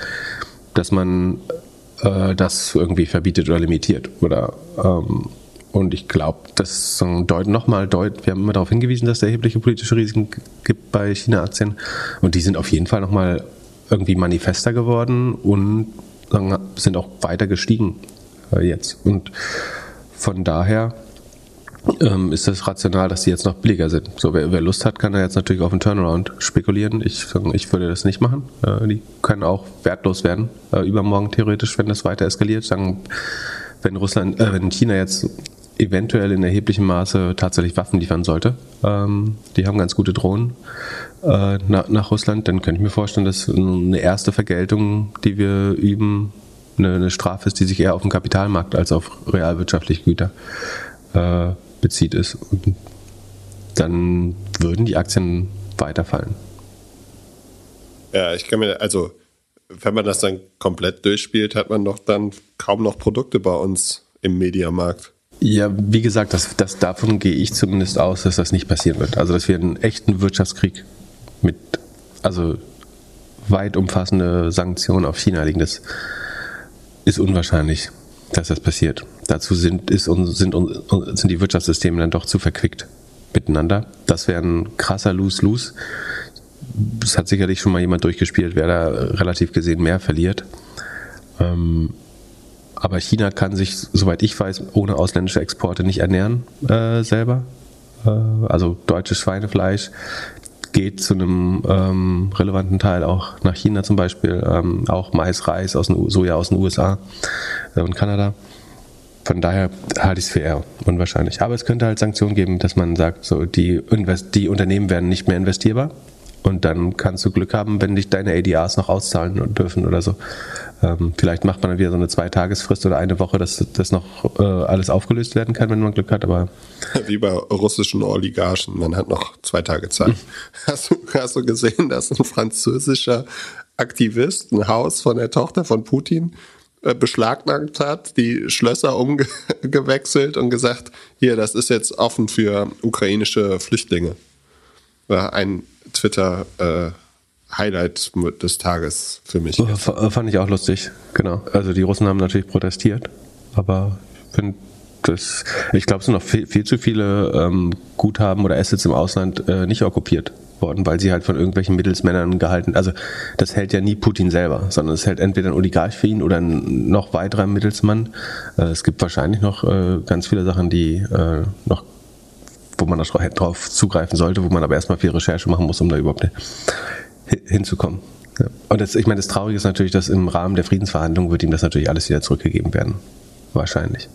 dass man äh, das irgendwie verbietet oder limitiert. Oder, ähm, und ich glaube, das nochmal, deut, wir haben immer darauf hingewiesen, dass es erhebliche politische Risiken gibt bei China-Aktien. Und die sind auf jeden Fall nochmal irgendwie manifester geworden und sind auch weiter gestiegen äh, jetzt. Und von daher ähm, ist es rational, dass die jetzt noch billiger sind. So, wer, wer, Lust hat, kann da jetzt natürlich auf einen Turnaround spekulieren. Ich, ich würde das nicht machen. Äh, die können auch wertlos werden, äh, übermorgen theoretisch, wenn das weiter eskaliert. Sagen, wenn Russland, äh, wenn China jetzt eventuell in erheblichem Maße tatsächlich Waffen liefern sollte, ähm, die haben ganz gute Drohnen, äh, nach, nach, Russland, dann könnte ich mir vorstellen, dass eine erste Vergeltung, die wir üben, eine, eine Strafe ist, die sich eher auf den Kapitalmarkt als auf realwirtschaftliche Güter äh, bezieht ist. Und dann würden die Aktien weiterfallen. Ja, ich kann mir, also wenn man das dann komplett durchspielt, hat man doch dann kaum noch Produkte bei uns im Mediamarkt. Ja, wie gesagt, das, das, davon gehe ich zumindest aus, dass das nicht passieren wird. Also, dass wir einen echten Wirtschaftskrieg mit, also weit umfassende Sanktionen auf China legen, das ist unwahrscheinlich, dass das passiert. Dazu sind, ist, sind, sind die Wirtschaftssysteme dann doch zu verquickt miteinander. Das wäre ein krasser Lose-Lose. Es hat sicherlich schon mal jemand durchgespielt, wer da relativ gesehen mehr verliert. Ähm, aber China kann sich, soweit ich weiß, ohne ausländische Exporte nicht ernähren äh, selber. Äh, also deutsches Schweinefleisch geht zu einem ähm, relevanten Teil auch nach China zum Beispiel, ähm, auch Mais, Reis, aus den, Soja aus den USA äh, und Kanada. Von daher halte ich es für eher unwahrscheinlich. Aber es könnte halt Sanktionen geben, dass man sagt, so die, die Unternehmen werden nicht mehr investierbar. Und dann kannst du Glück haben, wenn dich deine ADRs noch auszahlen dürfen oder so. Ähm, vielleicht macht man dann wieder so eine Zweitagesfrist oder eine Woche, dass das noch äh, alles aufgelöst werden kann, wenn man Glück hat. Aber wie bei russischen Oligarchen, man hat noch zwei Tage Zeit. Hm. Hast, du, hast du gesehen, dass ein französischer Aktivist ein Haus von der Tochter von Putin beschlagnahmt hat, die Schlösser umgewechselt und gesagt, hier, das ist jetzt offen für ukrainische Flüchtlinge. Ein Twitter äh, des Tages für mich. Fand ich auch lustig, genau. Also die Russen haben natürlich protestiert, aber ich das, ich glaube, es sind noch viel, viel zu viele ähm, Guthaben oder Assets im Ausland äh, nicht okkupiert worden, weil sie halt von irgendwelchen Mittelsmännern gehalten. Also das hält ja nie Putin selber, sondern es hält entweder ein Oligarch für ihn oder ein noch weiterer Mittelsmann. Äh, es gibt wahrscheinlich noch äh, ganz viele Sachen, die äh, noch wo man darauf zugreifen sollte, wo man aber erstmal viel Recherche machen muss, um da überhaupt hinzukommen. Ja. Und das, ich meine, das Traurige ist natürlich, dass im Rahmen der Friedensverhandlungen wird ihm das natürlich alles wieder zurückgegeben werden. Wahrscheinlich.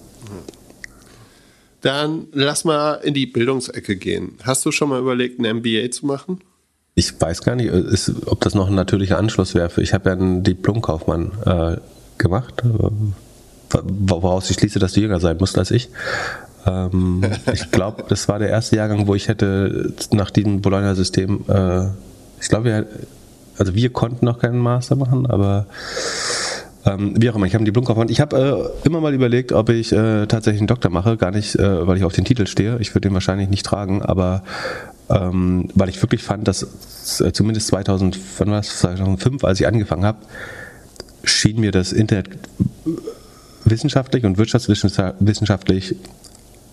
Dann lass mal in die Bildungsecke gehen. Hast du schon mal überlegt, ein MBA zu machen? Ich weiß gar nicht, ist, ob das noch ein natürlicher Anschluss wäre. Ich habe ja einen Diplomkaufmann äh, gemacht, äh, woraus ich schließe, dass du jünger sein musst als ich. Ähm, ich glaube, das war der erste Jahrgang, wo ich hätte nach diesem Bologna-System äh, ich glaube, wir, also wir konnten noch keinen Master machen, aber Ähm, wie auch immer, ich habe die Blumenkaufmann. Ich habe äh, immer mal überlegt, ob ich äh, tatsächlich einen Doktor mache. Gar nicht, äh, weil ich auf den Titel stehe. Ich würde den wahrscheinlich nicht tragen, aber ähm, weil ich wirklich fand, dass äh, zumindest 2000, wann war das, 2005, als ich angefangen habe, schien mir das Internet wissenschaftlich und wirtschaftswissenschaftlich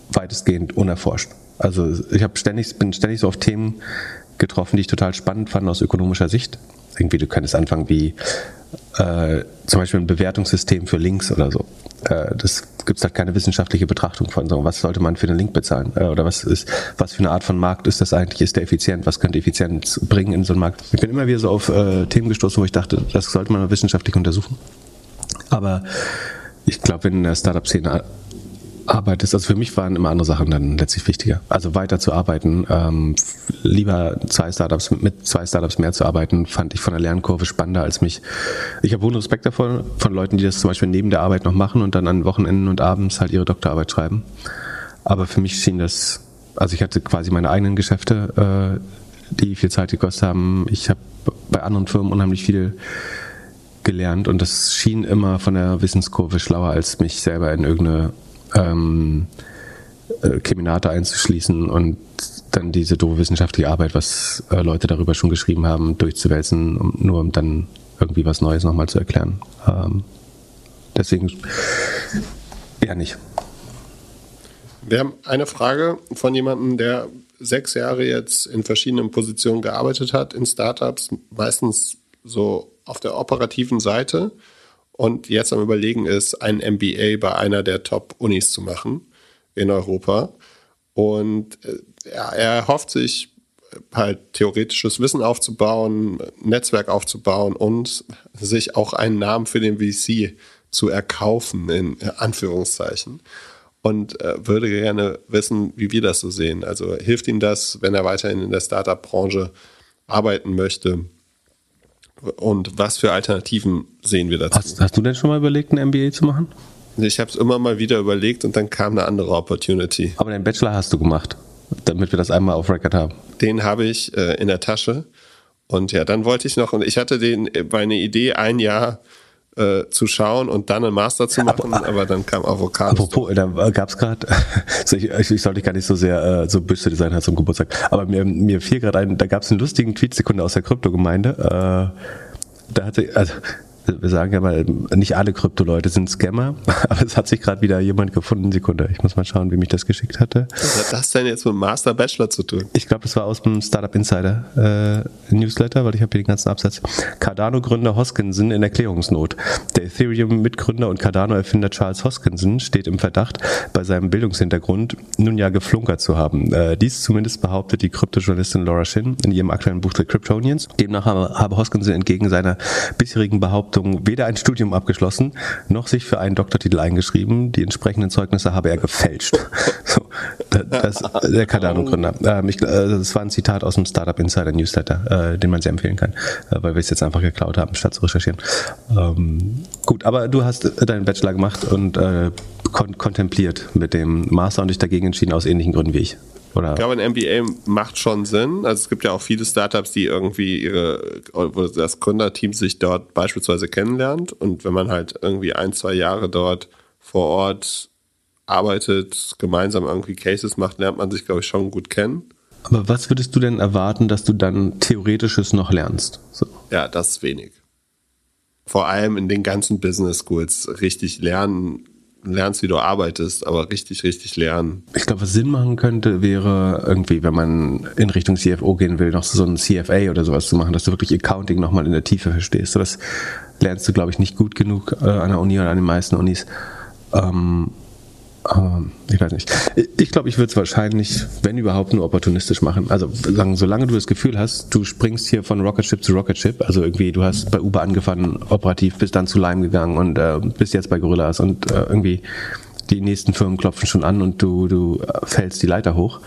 weitestgehend unerforscht. Also ich habe ständig, bin ständig so auf Themen getroffen, die ich total spannend fand aus ökonomischer Sicht. Irgendwie, du könntest anfangen wie äh, zum Beispiel ein Bewertungssystem für Links oder so. Äh, das gibt es halt keine wissenschaftliche Betrachtung von. So, was sollte man für einen Link bezahlen? Äh, oder was ist, was für eine Art von Markt ist das eigentlich? Ist der effizient? Was könnte Effizienz bringen in so einen Markt? Ich bin immer wieder so auf äh, Themen gestoßen, wo ich dachte, das sollte man wissenschaftlich untersuchen. Aber ich glaube, wenn in der Startup-Szene arbeitest, also für mich waren immer andere Sachen dann letztlich wichtiger. Also weiter zu arbeiten, ähm, lieber zwei Startups, mit zwei Startups mehr zu arbeiten, fand ich von der Lernkurve spannender als mich. Ich habe hohen Respekt davon, von Leuten, die das zum Beispiel neben der Arbeit noch machen und dann an Wochenenden und abends halt ihre Doktorarbeit schreiben. Aber für mich schien das, also ich hatte quasi meine eigenen Geschäfte, äh, die viel Zeit gekostet haben. Ich habe bei anderen Firmen unheimlich viel gelernt und das schien immer von der Wissenskurve schlauer, als mich selber in irgendeine ähm, äh, Keminate einzuschließen und dann diese doofe wissenschaftliche Arbeit, was äh, Leute darüber schon geschrieben haben, durchzuwälzen, um, nur um dann irgendwie was Neues nochmal zu erklären. Ähm, deswegen eher nicht. Wir haben eine Frage von jemandem, der sechs Jahre jetzt in verschiedenen Positionen gearbeitet hat in Startups, meistens so auf der operativen Seite und jetzt am Überlegen ist, ein MBA bei einer der Top-Unis zu machen in Europa. Und äh, er hofft sich halt theoretisches Wissen aufzubauen, Netzwerk aufzubauen und sich auch einen Namen für den VC zu erkaufen, in Anführungszeichen. Und äh, würde gerne wissen, wie wir das so sehen. Also hilft ihm das, wenn er weiterhin in der Startup-Branche arbeiten möchte? Und was für Alternativen sehen wir dazu? Hast, hast du denn schon mal überlegt, ein MBA zu machen? Ich habe es immer mal wieder überlegt und dann kam eine andere Opportunity. Aber den Bachelor hast du gemacht, damit wir das einmal auf Record haben. Den habe ich äh, in der Tasche. Und ja, dann wollte ich noch, und ich hatte den, äh, meine Idee, ein Jahr äh, zu schauen und dann einen Master zu machen, aber, aber dann kam Avocado. Apropos, da gab es gerade, ich, ich, sollte gar nicht so sehr äh, so böse sein zum Geburtstag, aber mir, mir fiel gerade ein, da gab es einen lustigen Tweetsekunde aus der Kryptogemeinde. Äh, da hatte, also wir sagen ja mal, nicht alle Krypto-Leute sind Scammer, aber es hat sich gerade wieder jemand gefunden. Sekunde, ich muss mal schauen, wie mich das geschickt hatte. Was hat das denn jetzt mit Master Bachelor zu tun? Ich glaube, das war aus dem Startup Insider äh, Newsletter, weil ich habe hier den ganzen Absatz. Cardano-Gründer Hoskinson in Erklärungsnot. Der Ethereum-Mitgründer und Cardano-Erfinder Charles Hoskinson steht im Verdacht, bei seinem Bildungshintergrund nun ja geflunkert zu haben. Äh, dies zumindest behauptet die Kryptojournalistin Laura Shin in ihrem aktuellen Buch The Kryptonians. Demnach habe, habe Hoskinson entgegen seiner bisherigen Behauptung Behauptung weder ein Studium abgeschlossen, noch sich für einen Doktortitel eingeschrieben. Die entsprechenden Zeugnisse habe er gefälscht. So, das, der Cardano-Gründer. Ähm, äh, das war ein Zitat aus dem Startup Insider Newsletter, äh, den man sehr empfehlen kann, äh, weil wir es jetzt einfach geklaut haben, statt zu recherchieren. Ähm, gut, aber du hast deinen Bachelor gemacht und äh, kon kontempliert mit dem Master und dich dagegen entschieden aus ähnlichen Gründen wie ich. Oder? Ich glaube, ein MBA macht schon Sinn. Also es gibt ja auch viele Startups, die irgendwie ihre, wo das Gründerteam sich dort beispielsweise kennenlernt. Und wenn man halt irgendwie ein, zwei Jahre dort vor Ort arbeitet, gemeinsam irgendwie Cases macht, lernt man sich, glaube ich, schon gut kennen. Aber was würdest du denn erwarten, dass du dann Theoretisches noch lernst? So. Ja, das ist wenig. Vor allem in den ganzen Business Schools richtig lernen lernst, wie du arbeitest, aber richtig, richtig lernen. Ich glaube, was Sinn machen könnte, wäre irgendwie, wenn man in Richtung CFO gehen will, noch so ein CFA oder sowas zu machen, dass du wirklich Accounting nochmal in der Tiefe verstehst. Das lernst du, glaube ich, nicht gut genug äh, an der Uni oder an den meisten Unis. Ähm, ich weiß nicht. Ich glaube, ich würde es wahrscheinlich, wenn überhaupt, nur opportunistisch machen. Also solange du das Gefühl hast, du springst hier von Rocket Ship zu Rocket Ship, also irgendwie, du hast bei Uber angefangen, operativ, bist dann zu Lime gegangen und äh, bist jetzt bei Gorillas und äh, irgendwie die nächsten Firmen klopfen schon an und du, du fällst die Leiter hoch,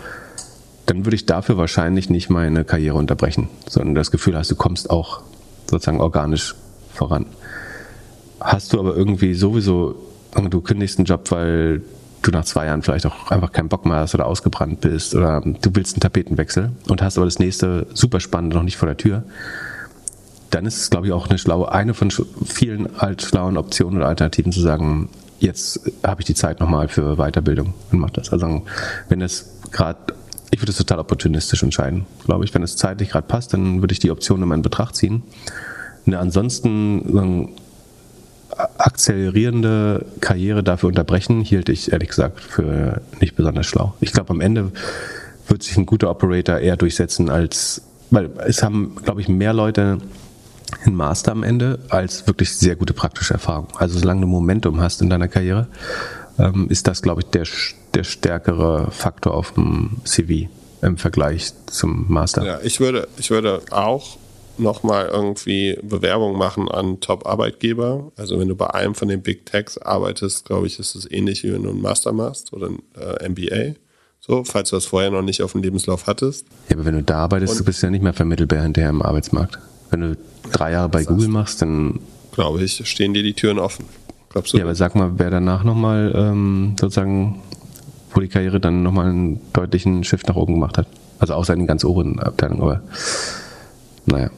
dann würde ich dafür wahrscheinlich nicht meine Karriere unterbrechen, sondern das Gefühl hast, du kommst auch sozusagen organisch voran. Hast du aber irgendwie sowieso, du kündigst einen Job, weil du nach zwei Jahren vielleicht auch einfach keinen Bock mehr hast oder ausgebrannt bist oder du willst einen Tapetenwechsel und hast aber das nächste super spannende noch nicht vor der Tür, dann ist es, glaube ich, auch eine schlaue, eine von vielen halt schlauen Optionen oder Alternativen zu sagen, jetzt habe ich die Zeit nochmal für Weiterbildung und mache das. Also wenn es gerade, ich würde es total opportunistisch entscheiden, glaube ich. Wenn es zeitlich gerade passt, dann würde ich die Option in Betracht ziehen. Eine ansonsten akzelerierende Karriere dafür unterbrechen, hielt ich ehrlich gesagt für nicht besonders schlau. Ich glaube, am Ende wird sich ein guter Operator eher durchsetzen als, weil es haben, glaube ich, mehr Leute ein Master am Ende als wirklich sehr gute praktische Erfahrung. Also solange du Momentum hast in deiner Karriere, ähm, ist das, glaube ich, der, der stärkere Faktor auf dem CV im Vergleich zum Master. Ja, ich würde, ich würde auch nochmal irgendwie Bewerbung machen an Top-Arbeitgeber. Also wenn du bei einem von den Big Techs arbeitest, glaube ich, ist es ähnlich wie wenn du einen Master machst oder ein äh, MBA. So, falls du das vorher noch nicht auf dem Lebenslauf hattest. Ja, aber wenn du da arbeitest, Und du bist ja nicht mehr vermittelbar hinterher im Arbeitsmarkt. Wenn du drei Jahre bei Google machst, dann. Glaube ich, stehen dir die Türen offen. Glaubst du? Ja, aber sag mal, wer danach nochmal ähm, sozusagen, wo die Karriere dann nochmal einen deutlichen Shift nach oben gemacht hat. Also außer in den ganz oberen Abteilungen, aber naja.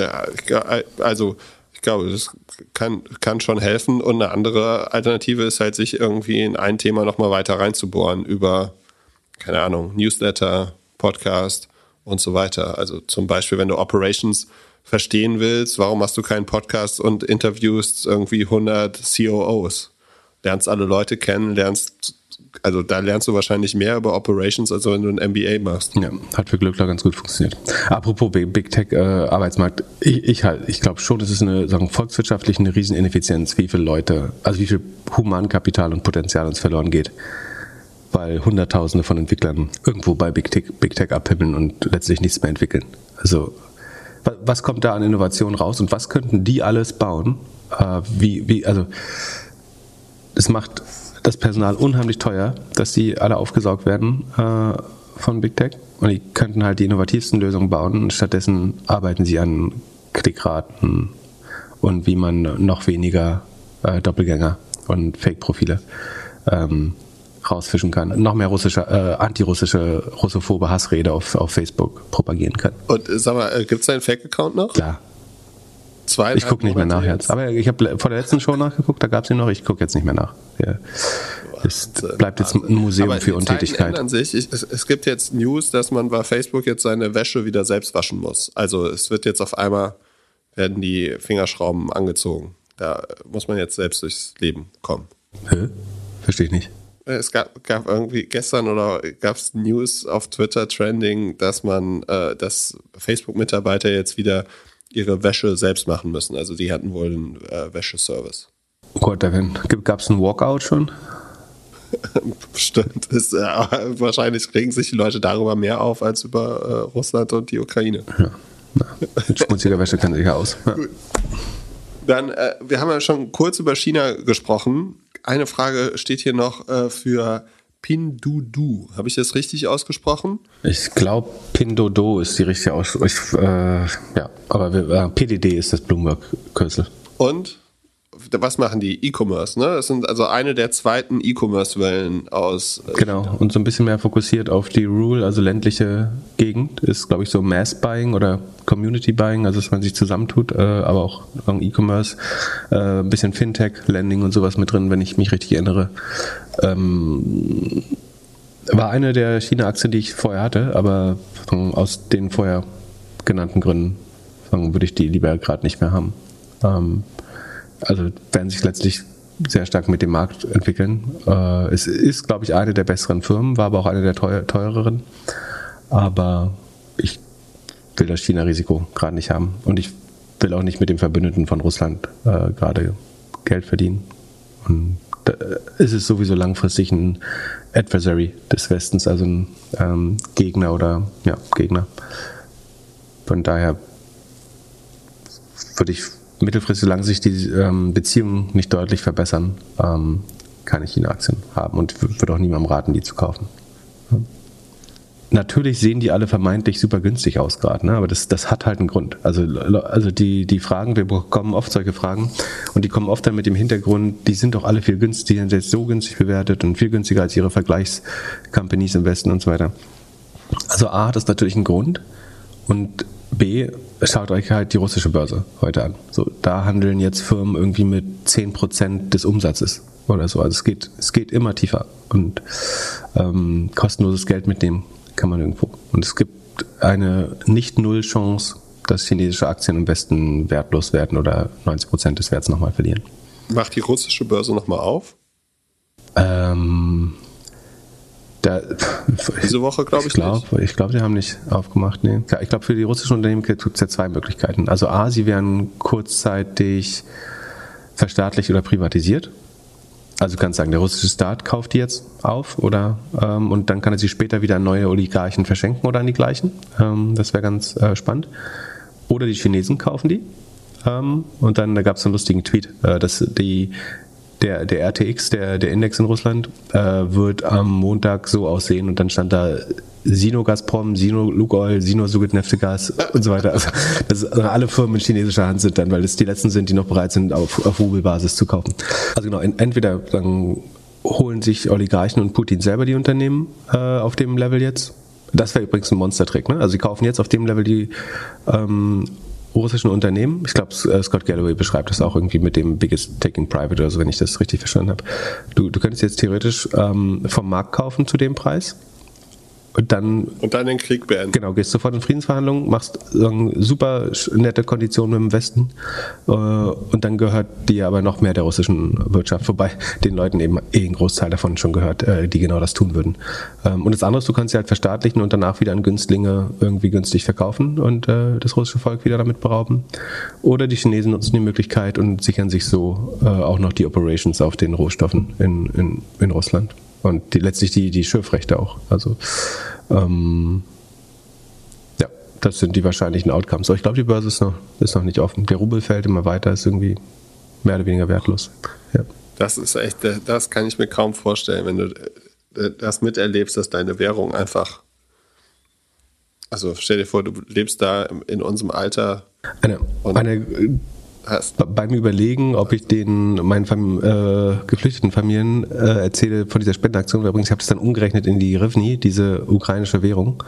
Ja, also ich glaube, das kann, kann schon helfen. Und eine andere Alternative ist halt, sich irgendwie in ein Thema nochmal weiter reinzubohren über, keine Ahnung, Newsletter, Podcast und so weiter. Also zum Beispiel, wenn du Operations verstehen willst, warum hast du keinen Podcast und interviewst irgendwie 100 COOs? Lernst alle Leute kennen, lernst, also da lernst du wahrscheinlich mehr über Operations, als wenn du ein MBA machst. Ja, hat für Glückler ganz gut funktioniert. Apropos Big Tech äh, Arbeitsmarkt, ich, ich halt, ich glaube schon, das ist eine sagen, volkswirtschaftlich eine Riesenineffizienz, wie viele Leute, also wie viel Humankapital und Potenzial uns verloren geht weil Hunderttausende von Entwicklern irgendwo bei Big Tech, Big Tech abhimmeln und letztlich nichts mehr entwickeln. Also was kommt da an Innovation raus und was könnten die alles bauen? Äh, wie, wie, also es macht das Personal unheimlich teuer, dass die alle aufgesaugt werden äh, von Big Tech und die könnten halt die innovativsten Lösungen bauen und stattdessen arbeiten sie an Klickraten und wie man noch weniger äh, Doppelgänger und Fake-Profile ähm, rausfischen kann. Noch mehr russische, äh, antirussische, russophobe Hassrede auf, auf Facebook propagieren kann. Und äh, sag mal, äh, gibt es deinen Fake-Account noch? Klar. Zwei ich gucke nicht mehr nach jetzt. Aber ich habe vor der letzten Show nachgeguckt, da gab es ihn noch, ich gucke jetzt nicht mehr nach. Ja. Es bleibt jetzt ein Museum Aber für Untätigkeit. An sich. Ich, es, es, gibt jetzt News, dass man bei Facebook jetzt seine Wäsche wieder selbst waschen muss. Also es wird jetzt auf einmal, werden die Fingerschrauben angezogen. Da muss man jetzt selbst durchs Leben kommen. Hä? Verstehe ich nicht. Es gab, gab irgendwie gestern oder gab es News auf Twitter trending, dass man, äh, dass Facebook-Mitarbeiter jetzt wieder ihre Wäsche selbst machen müssen. Also die hatten wohl einen äh, Wäscheservice. Oh Gott, gab es einen Walkout schon? Bestimmt. Ist, äh, wahrscheinlich regen sich die Leute darüber mehr auf als über äh, Russland und die Ukraine. Ja. Na, mit schmutziger Wäsche kann sich ja aus. Ja. Dann, äh, wir haben ja schon kurz über China gesprochen eine Frage steht hier noch äh, für Pindudu. Habe ich das richtig ausgesprochen? Ich glaube, Pindodo ist die richtige Aussprache. Äh, ja, aber wir, äh, PDD ist das Bloomberg-Kürzel. Und? Was machen die? E-Commerce, ne? Das sind also eine der zweiten E-Commerce-Wellen aus. Äh, genau, und so ein bisschen mehr fokussiert auf die Rural, also ländliche Gegend, ist, glaube ich, so Mass-Buying oder Community-Buying, also dass man sich zusammentut, äh, aber auch E-Commerce, äh, ein bisschen Fintech, Lending und sowas mit drin, wenn ich mich richtig erinnere. Ähm, war eine der China-Aktien, die ich vorher hatte, aber aus den vorher genannten Gründen würde ich die lieber gerade nicht mehr haben. Ähm, also werden sich letztlich sehr stark mit dem Markt entwickeln. Äh, es ist, glaube ich, eine der besseren Firmen, war aber auch eine der teuer, teureren. Aber ich will das China-Risiko gerade nicht haben. Und ich will auch nicht mit dem Verbündeten von Russland äh, gerade Geld verdienen. Und da ist es sowieso langfristig ein Adversary des Westens, also ein ähm, Gegner oder ja, Gegner. Von daher würde ich mittelfristig, solange sich die ähm, Beziehungen nicht deutlich verbessern, ähm, keine China-Aktien haben und würde auch niemandem raten, die zu kaufen. Natürlich sehen die alle vermeintlich super günstig aus gerade, ne? aber das, das hat halt einen Grund. Also, also die, die Fragen, wir bekommen oft solche Fragen und die kommen oft dann mit dem Hintergrund, die sind doch alle viel günstiger, die sind jetzt so günstig bewertet und viel günstiger als ihre Vergleichscompanies im Westen und so weiter. Also A hat das natürlich einen Grund und B schaut euch halt die russische Börse heute an. So, da handeln jetzt Firmen irgendwie mit 10% des Umsatzes oder so. Also es geht, es geht immer tiefer. Und ähm, kostenloses Geld mitnehmen kann man irgendwo. Und es gibt eine Nicht-Null-Chance, dass chinesische Aktien im Westen wertlos werden oder 90% des Werts nochmal verlieren. Macht die russische Börse nochmal auf? Ähm, da, Diese Woche glaube ich, ich glaub, nicht. Ich glaube, die haben nicht aufgemacht. Nee. Ich glaube, für die russischen Unternehmen gibt es ja zwei Möglichkeiten. Also A, sie werden kurzzeitig verstaatlicht oder privatisiert. Also du kannst sagen, der russische Staat kauft die jetzt auf oder ähm, und dann kann er sie später wieder an neue Oligarchen verschenken oder an die gleichen. Ähm, das wäre ganz äh, spannend. Oder die Chinesen kaufen die. Ähm, und dann da gab es einen lustigen Tweet, äh, dass die der, der RTX, der, der Index in Russland, äh, wird am Montag so aussehen und dann stand da Sino Gazprom, Sino Lukoil, Sino Sugetneftegas und so weiter. Also, dass alle Firmen in chinesischer Hand sind dann, weil es die letzten sind, die noch bereit sind, auf, auf Rubelbasis zu kaufen. Also genau, entweder dann holen sich Oligarchen und Putin selber die Unternehmen äh, auf dem Level jetzt. Das wäre übrigens ein Monster-Trick. Ne? Also sie kaufen jetzt auf dem Level die ähm, russischen Unternehmen. Ich glaube, Scott Galloway beschreibt das auch irgendwie mit dem Biggest Taking Private oder so, wenn ich das richtig verstanden habe. Du, du könntest jetzt theoretisch ähm, vom Markt kaufen zu dem Preis und dann, und dann den Krieg beenden. Genau, gehst sofort in Friedensverhandlungen, machst super nette Konditionen mit dem Westen äh, und dann gehört dir aber noch mehr der russischen Wirtschaft, wobei den Leuten eben eh ein Großteil davon schon gehört, äh, die genau das tun würden. Ähm, und das andere ist, du kannst sie halt verstaatlichen und danach wieder an Günstlinge irgendwie günstig verkaufen und äh, das russische Volk wieder damit berauben. Oder die Chinesen nutzen die Möglichkeit und sichern sich so äh, auch noch die Operations auf den Rohstoffen in, in, in Russland. Und die, letztlich die, die Schürfrechte auch. Also ähm, ja, das sind die wahrscheinlichen Outcomes. Aber ich glaube, die Börse ist noch, ist noch nicht offen. Der Rubel fällt immer weiter, ist irgendwie mehr oder weniger wertlos. Ja. Das ist echt, das kann ich mir kaum vorstellen, wenn du äh, das miterlebst, dass deine Währung einfach. Also stell dir vor, du lebst da in unserem Alter. Eine, eine hast. Beim Überlegen, ob ich den meinen Fam äh, geflüchteten Familien äh, erzähle von dieser Spendenaktion, übrigens, ich habe das dann umgerechnet in die Rivni, diese ukrainische Währung.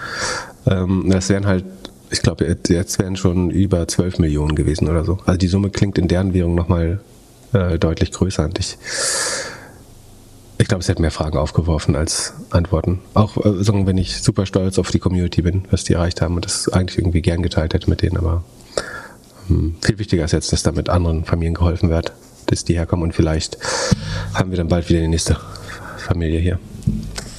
Ähm, das wären halt, ich glaube, jetzt wären schon über 12 Millionen gewesen oder so. Also die Summe klingt in deren Währung nochmal äh, deutlich größer. Und ich, ich glaube, es hätte mehr Fragen aufgeworfen als Antworten. Auch äh, wenn ich super stolz auf die Community bin, was die erreicht haben und das eigentlich irgendwie gern geteilt hätte mit denen, aber viel wichtiger ist jetzt, dass damit anderen Familien geholfen wird, dass die herkommen und vielleicht haben wir dann bald wieder die nächste Familie hier.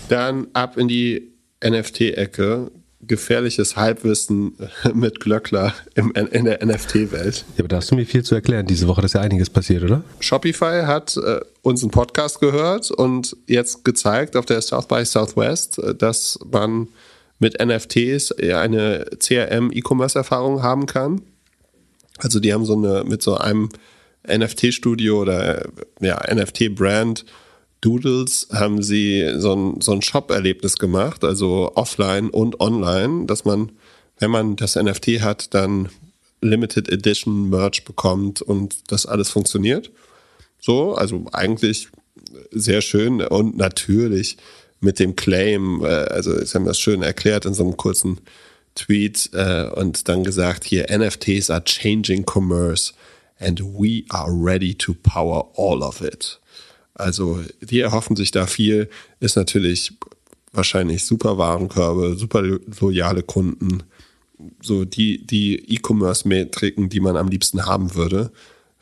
Dann ab in die NFT-Ecke. Gefährliches Halbwissen mit Glöckler im, in der NFT-Welt. Ja, aber da hast du mir viel zu erklären. Diese Woche ist ja einiges passiert, oder? Shopify hat äh, unseren Podcast gehört und jetzt gezeigt auf der South by Southwest, äh, dass man mit NFTs eine CRM-E-Commerce-Erfahrung haben kann. Also die haben so eine mit so einem NFT-Studio oder ja, NFT-Brand Doodles haben sie so ein, so ein Shop-Erlebnis gemacht, also offline und online, dass man, wenn man das NFT hat, dann Limited Edition Merch bekommt und das alles funktioniert. So, also eigentlich sehr schön und natürlich mit dem Claim, äh, also sie haben das schön erklärt in so einem kurzen Tweet äh, und dann gesagt, hier NFTs are changing commerce and we are ready to power all of it. Also die erhoffen sich da viel, ist natürlich wahrscheinlich super Warenkörbe, super loyale Kunden, so die die E-Commerce-Metriken, die man am liebsten haben würde,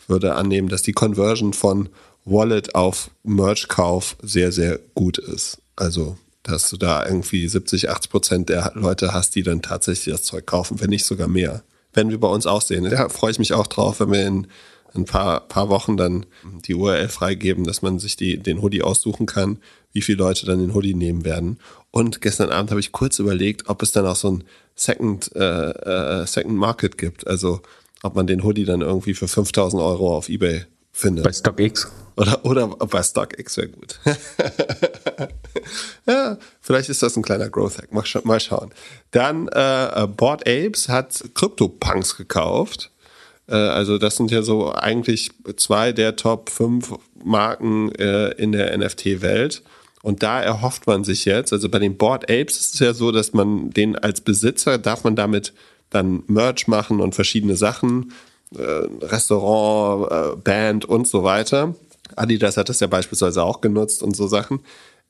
würde annehmen, dass die Conversion von Wallet auf Merch-Kauf sehr, sehr gut ist. Also dass du da irgendwie 70, 80 Prozent der Leute hast, die dann tatsächlich das Zeug kaufen, wenn nicht sogar mehr. Werden wir bei uns auch sehen. Da freue ich mich auch drauf, wenn wir in ein paar, paar Wochen dann die URL freigeben, dass man sich die, den Hoodie aussuchen kann, wie viele Leute dann den Hoodie nehmen werden. Und gestern Abend habe ich kurz überlegt, ob es dann auch so ein Second, äh, äh, Second Market gibt. Also ob man den Hoodie dann irgendwie für 5000 Euro auf Ebay findet. Bei StockX. Oder, oder bei StockX wäre gut. ja, vielleicht ist das ein kleiner Growth Hack. Mal, scha mal schauen. Dann äh, Board Apes hat CryptoPunks gekauft. Äh, also das sind ja so eigentlich zwei der Top 5 Marken äh, in der NFT-Welt. Und da erhofft man sich jetzt, also bei den Board Apes ist es ja so, dass man den als Besitzer darf man damit dann Merch machen und verschiedene Sachen, äh, Restaurant, äh, Band und so weiter. Adidas hat das ja beispielsweise auch genutzt und so Sachen.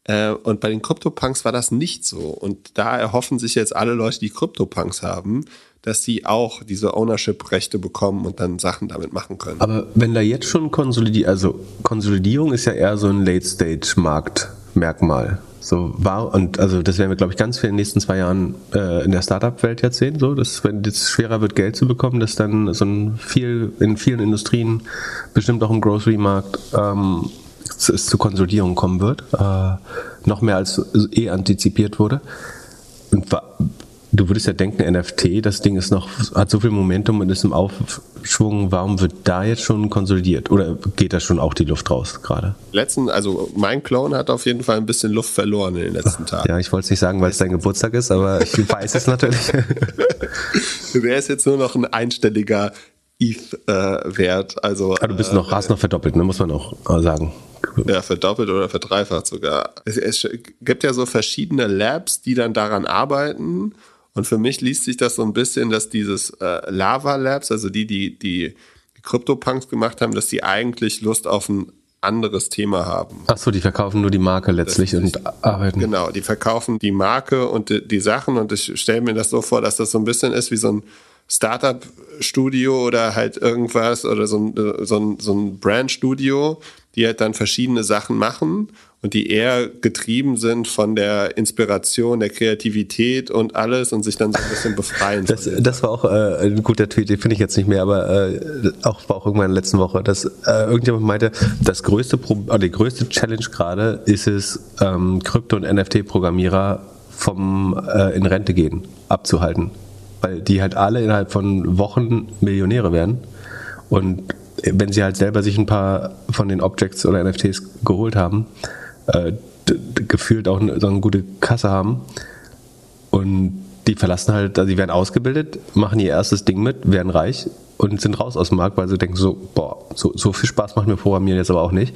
Äh, und bei den CryptoPunks war das nicht so. Und da erhoffen sich jetzt alle Leute, die CryptoPunks haben, dass sie auch diese Ownership-Rechte bekommen und dann Sachen damit machen können. Aber wenn da jetzt schon Konsolidierung, also Konsolidierung ist ja eher so ein Late-Stage-Marktmerkmal. So war und also das werden wir glaube ich ganz viel in den nächsten zwei Jahren äh, in der Startup-Welt jetzt sehen. So, dass wenn es schwerer wird Geld zu bekommen, dass dann so ein viel in vielen Industrien, bestimmt auch im Grocery-Markt, ähm, es zu Konsolidierung kommen wird, äh, noch mehr als eh antizipiert wurde. Und Du würdest ja denken, NFT, das Ding ist noch, hat so viel Momentum und ist im Aufschwung. Warum wird da jetzt schon konsolidiert? Oder geht da schon auch die Luft raus gerade? Letzten, also mein Clone hat auf jeden Fall ein bisschen Luft verloren in den letzten Tagen. Ja, ich wollte es nicht sagen, weil es dein Geburtstag ist, aber ich weiß es natürlich. Wer ist jetzt nur noch ein einstelliger ETH-Wert? Äh, also, ah, du bist noch, äh, hast noch verdoppelt, ne, muss man auch sagen. Ja, verdoppelt oder verdreifacht sogar. Es, es gibt ja so verschiedene Labs, die dann daran arbeiten und für mich liest sich das so ein bisschen, dass dieses äh, Lava Labs, also die, die die CryptoPunks gemacht haben, dass die eigentlich Lust auf ein anderes Thema haben. Ach so, die verkaufen nur die Marke letztlich und arbeiten. Genau, die verkaufen die Marke und die, die Sachen und ich stelle mir das so vor, dass das so ein bisschen ist wie so ein Startup-Studio oder halt irgendwas oder so ein, so ein, so ein Brand-Studio, die halt dann verschiedene Sachen machen und die eher getrieben sind von der Inspiration, der Kreativität und alles und sich dann so ein bisschen befreien. Das, das war auch äh, ein guter Tweet, den finde ich jetzt nicht mehr, aber äh, auch war auch irgendwann in der letzten Woche, dass äh, irgendjemand meinte, das größte Pro oder die größte Challenge gerade ist es, ähm, Krypto- und NFT-Programmierer vom äh, in Rente gehen abzuhalten. Weil die halt alle innerhalb von Wochen Millionäre werden. Und wenn sie halt selber sich ein paar von den Objects oder NFTs geholt haben, äh, gefühlt auch so eine gute Kasse haben. Und die verlassen halt, also die werden ausgebildet, machen ihr erstes Ding mit, werden reich und sind raus aus dem Markt, weil sie denken so, boah, so, so viel Spaß macht mir Programmieren jetzt aber auch nicht.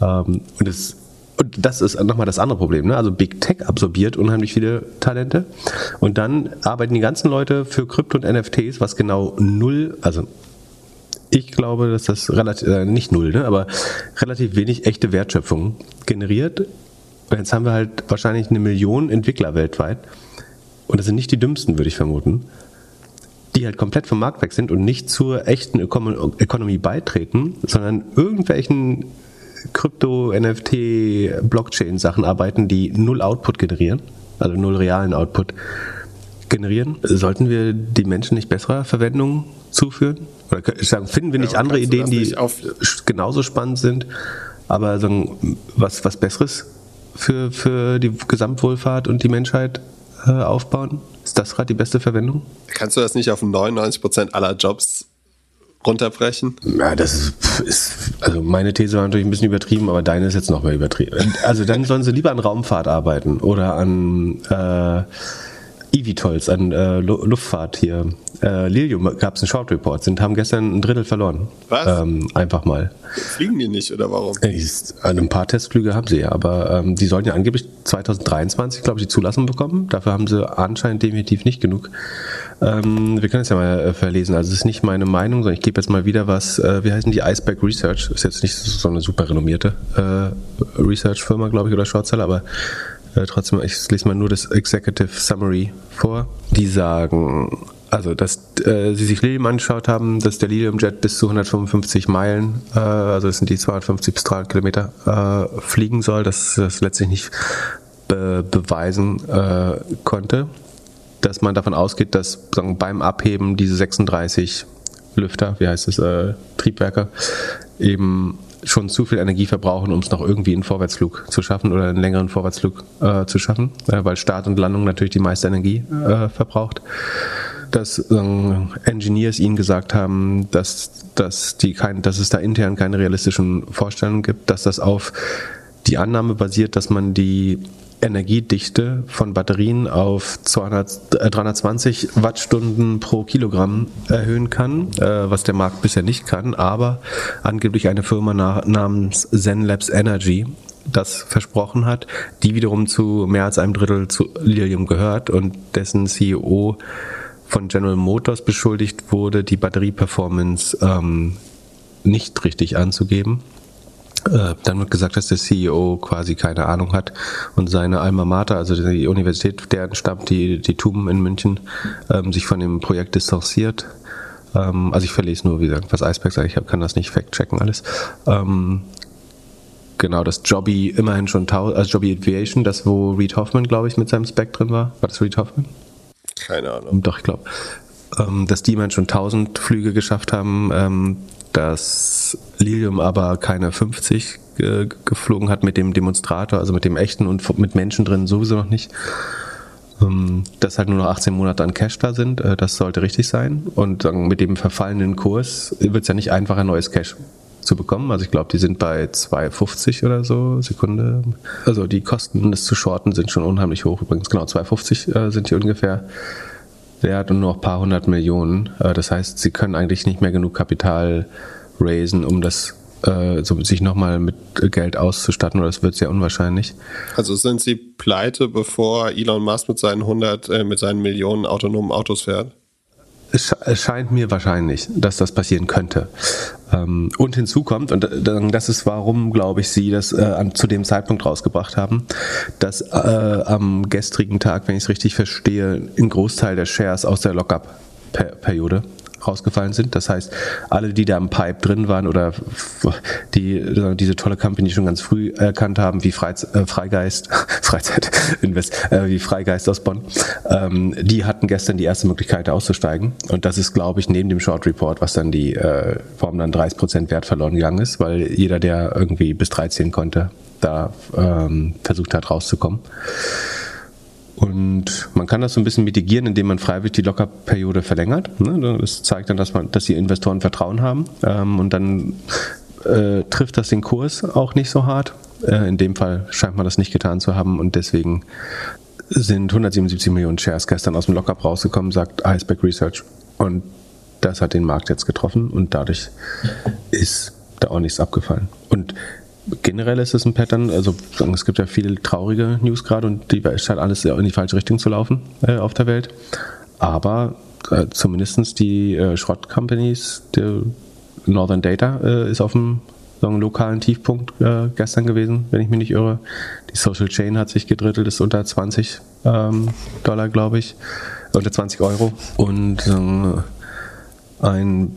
Ähm, und, das, und das ist nochmal das andere Problem. Ne? Also Big Tech absorbiert unheimlich viele Talente und dann arbeiten die ganzen Leute für Krypto und NFTs, was genau null, also ich glaube, dass das relativ, äh, nicht null, ne, aber relativ wenig echte Wertschöpfung generiert. Und jetzt haben wir halt wahrscheinlich eine Million Entwickler weltweit. Und das sind nicht die dümmsten, würde ich vermuten. Die halt komplett vom Markt weg sind und nicht zur echten Ökonomie beitreten, sondern irgendwelchen Krypto, NFT, Blockchain-Sachen arbeiten, die null Output generieren, also null realen Output generieren. Sollten wir die Menschen nicht besserer Verwendung zuführen? Oder sagen, finden wir nicht ja, andere Ideen, die genauso spannend sind, aber sagen, was, was Besseres für, für die Gesamtwohlfahrt und die Menschheit äh, aufbauen? Ist das gerade die beste Verwendung? Kannst du das nicht auf 99% aller Jobs runterbrechen? Ja, das ist, ist, also meine These war natürlich ein bisschen übertrieben, aber deine ist jetzt noch mehr übertrieben. Also dann sollen sie lieber an Raumfahrt arbeiten oder an äh, eVTOLs, an äh, Luftfahrt hier. Äh, Lilium gab es einen Short Report, sind, haben gestern ein Drittel verloren. Was? Ähm, einfach mal. Fliegen die nicht oder warum? Ist, ein paar Testflüge haben sie ja, aber ähm, die sollen ja angeblich 2023, glaube ich, die Zulassung bekommen. Dafür haben sie anscheinend definitiv nicht genug. Ähm, wir können es ja mal äh, verlesen. Also es ist nicht meine Meinung, sondern ich gebe jetzt mal wieder was, äh, wie heißen die Iceberg Research? Ist jetzt nicht so eine super renommierte äh, Research-Firma, glaube ich, oder Shortseller, aber äh, trotzdem, ich lese mal nur das Executive Summary vor. Die sagen, also dass äh, sie sich Lilium angeschaut haben, dass der Lilium Jet bis zu 155 Meilen, äh, also das sind die 250 bis 300 Kilometer, äh, fliegen soll, dass das letztlich nicht be beweisen äh, konnte. Dass man davon ausgeht, dass sagen, beim Abheben diese 36 Lüfter, wie heißt es, äh, Triebwerke, eben schon zu viel Energie verbrauchen, um es noch irgendwie einen Vorwärtsflug zu schaffen oder einen längeren Vorwärtsflug äh, zu schaffen, äh, weil Start und Landung natürlich die meiste Energie äh, verbraucht. Dass ähm, Engineers ihnen gesagt haben, dass, dass, die kein, dass es da intern keine realistischen Vorstellungen gibt, dass das auf die Annahme basiert, dass man die Energiedichte von Batterien auf 200, äh, 320 Wattstunden pro Kilogramm erhöhen kann, äh, was der Markt bisher nicht kann, aber angeblich eine Firma nach, namens ZenLabs Energy das versprochen hat, die wiederum zu mehr als einem Drittel zu Lilium gehört und dessen CEO von General Motors beschuldigt wurde, die Batterieperformance ähm, nicht richtig anzugeben. Äh, dann wird gesagt, dass der CEO quasi keine Ahnung hat und seine Alma Mater, also die Universität, deren stammt, die, die TUM in München, ähm, sich von dem Projekt distanziert. Ähm, also ich verlese nur, wie gesagt, was Iceberg sagt, ich kann das nicht fact-checken alles. Ähm, genau, das Jobby immerhin schon, also Jobby Aviation, das wo Reed Hoffman, glaube ich, mit seinem Spec drin war. War das Reed Hoffman? Keine Ahnung. Doch, ich glaube. Ähm, dass die immerhin schon 1000 Flüge geschafft haben, ähm, dass Lilium aber keine 50 äh, geflogen hat mit dem Demonstrator, also mit dem echten und mit Menschen drin sowieso noch nicht. Ähm, dass halt nur noch 18 Monate an Cash da sind, äh, das sollte richtig sein. Und mit dem verfallenen Kurs wird es ja nicht einfacher, neues Cash zu bekommen. Also ich glaube, die sind bei 2,50 oder so Sekunde. Also die Kosten, das zu shorten, sind schon unheimlich hoch. Übrigens genau 2,50 äh, sind die ungefähr wert und nur noch ein paar hundert Millionen. Äh, das heißt, sie können eigentlich nicht mehr genug Kapital raisen, um das äh, so, sich nochmal mit Geld auszustatten, oder das wird sehr unwahrscheinlich. Also sind sie pleite, bevor Elon Musk mit seinen 100, äh, mit seinen Millionen autonomen Autos fährt? Es, scheint mir wahrscheinlich, dass das passieren könnte. Ähm, und hinzu kommt, und das ist warum, glaube ich, Sie das äh, zu dem Zeitpunkt rausgebracht haben, dass äh, am gestrigen Tag, wenn ich es richtig verstehe, ein Großteil der Shares aus der Lockup-Periode rausgefallen sind. Das heißt, alle, die da im Pipe drin waren oder die diese tolle Company schon ganz früh erkannt haben, wie Freiz äh, Freigeist, Freizeit Invest, äh, wie Freigeist aus Bonn, ähm, die hatten gestern die erste Möglichkeit auszusteigen. Und das ist, glaube ich, neben dem Short Report, was dann die, äh, warum dann 30 Prozent Wert verloren gegangen ist, weil jeder, der irgendwie bis 13 konnte, da ähm, versucht hat rauszukommen. Und man kann das so ein bisschen mitigieren, indem man freiwillig die Lockerperiode verlängert. Ne? Das zeigt dann, dass, man, dass die Investoren Vertrauen haben. Ähm, und dann äh, trifft das den Kurs auch nicht so hart. Äh, in dem Fall scheint man das nicht getan zu haben. Und deswegen sind 177 Millionen Shares gestern aus dem Lockup rausgekommen, sagt Iceberg Research. Und das hat den Markt jetzt getroffen und dadurch ist da auch nichts abgefallen. Und generell ist es ein Pattern, also es gibt ja viele traurige News gerade und die scheint alles in die falsche Richtung zu laufen äh, auf der Welt. Aber äh, zumindest die äh, Schrott-Companies, Northern Data äh, ist auf dem sagen, lokalen Tiefpunkt äh, gestern gewesen, wenn ich mich nicht irre. Die Social Chain hat sich gedrittelt, ist unter 20 ähm, Dollar, glaube ich, unter 20 Euro. Und äh, ein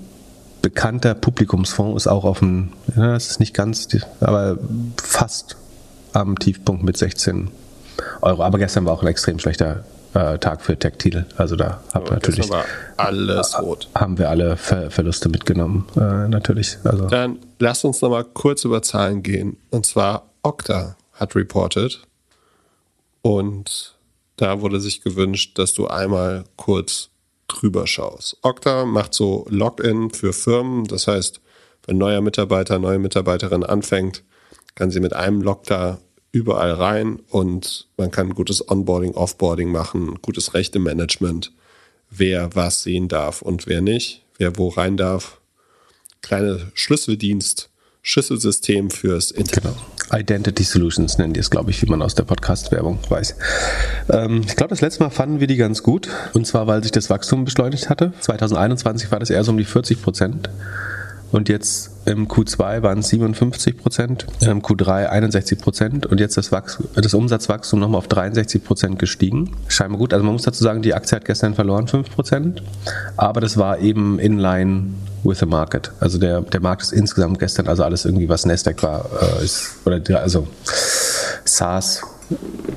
bekannter Publikumsfonds ist auch auf dem, ja, es ist nicht ganz, aber fast am Tiefpunkt mit 16 Euro. Aber gestern war auch ein extrem schlechter äh, Tag für Tech-Titel. Also da haben wir natürlich alles rot. Haben wir alle Ver Verluste mitgenommen, äh, natürlich. Also. Dann lasst uns nochmal kurz über Zahlen gehen. Und zwar Okta hat reported und da wurde sich gewünscht, dass du einmal kurz drüber schaust. Okta macht so Login für Firmen. Das heißt, wenn neuer Mitarbeiter, neue Mitarbeiterin anfängt, kann sie mit einem Log überall rein und man kann gutes Onboarding, Offboarding machen, gutes Rechte-Management, wer was sehen darf und wer nicht, wer wo rein darf. Kleine Schlüsseldienst, Schlüsselsystem fürs Internet. Genau. Identity Solutions nennen die es, glaube ich, wie man aus der Podcast-Werbung weiß. Ähm, ich glaube, das letzte Mal fanden wir die ganz gut. Und zwar, weil sich das Wachstum beschleunigt hatte. 2021 war das eher so um die 40 Prozent. Und jetzt im Q2 waren es 57 Prozent, im Q3 61 Prozent und jetzt das, Wachs das Umsatzwachstum nochmal auf 63 Prozent gestiegen. Scheinbar gut. Also man muss dazu sagen, die Aktie hat gestern verloren 5 Prozent, aber das war eben in line with the market. Also der, der Markt ist insgesamt gestern, also alles irgendwie, was Nasdaq war, äh, ist, oder also SaaS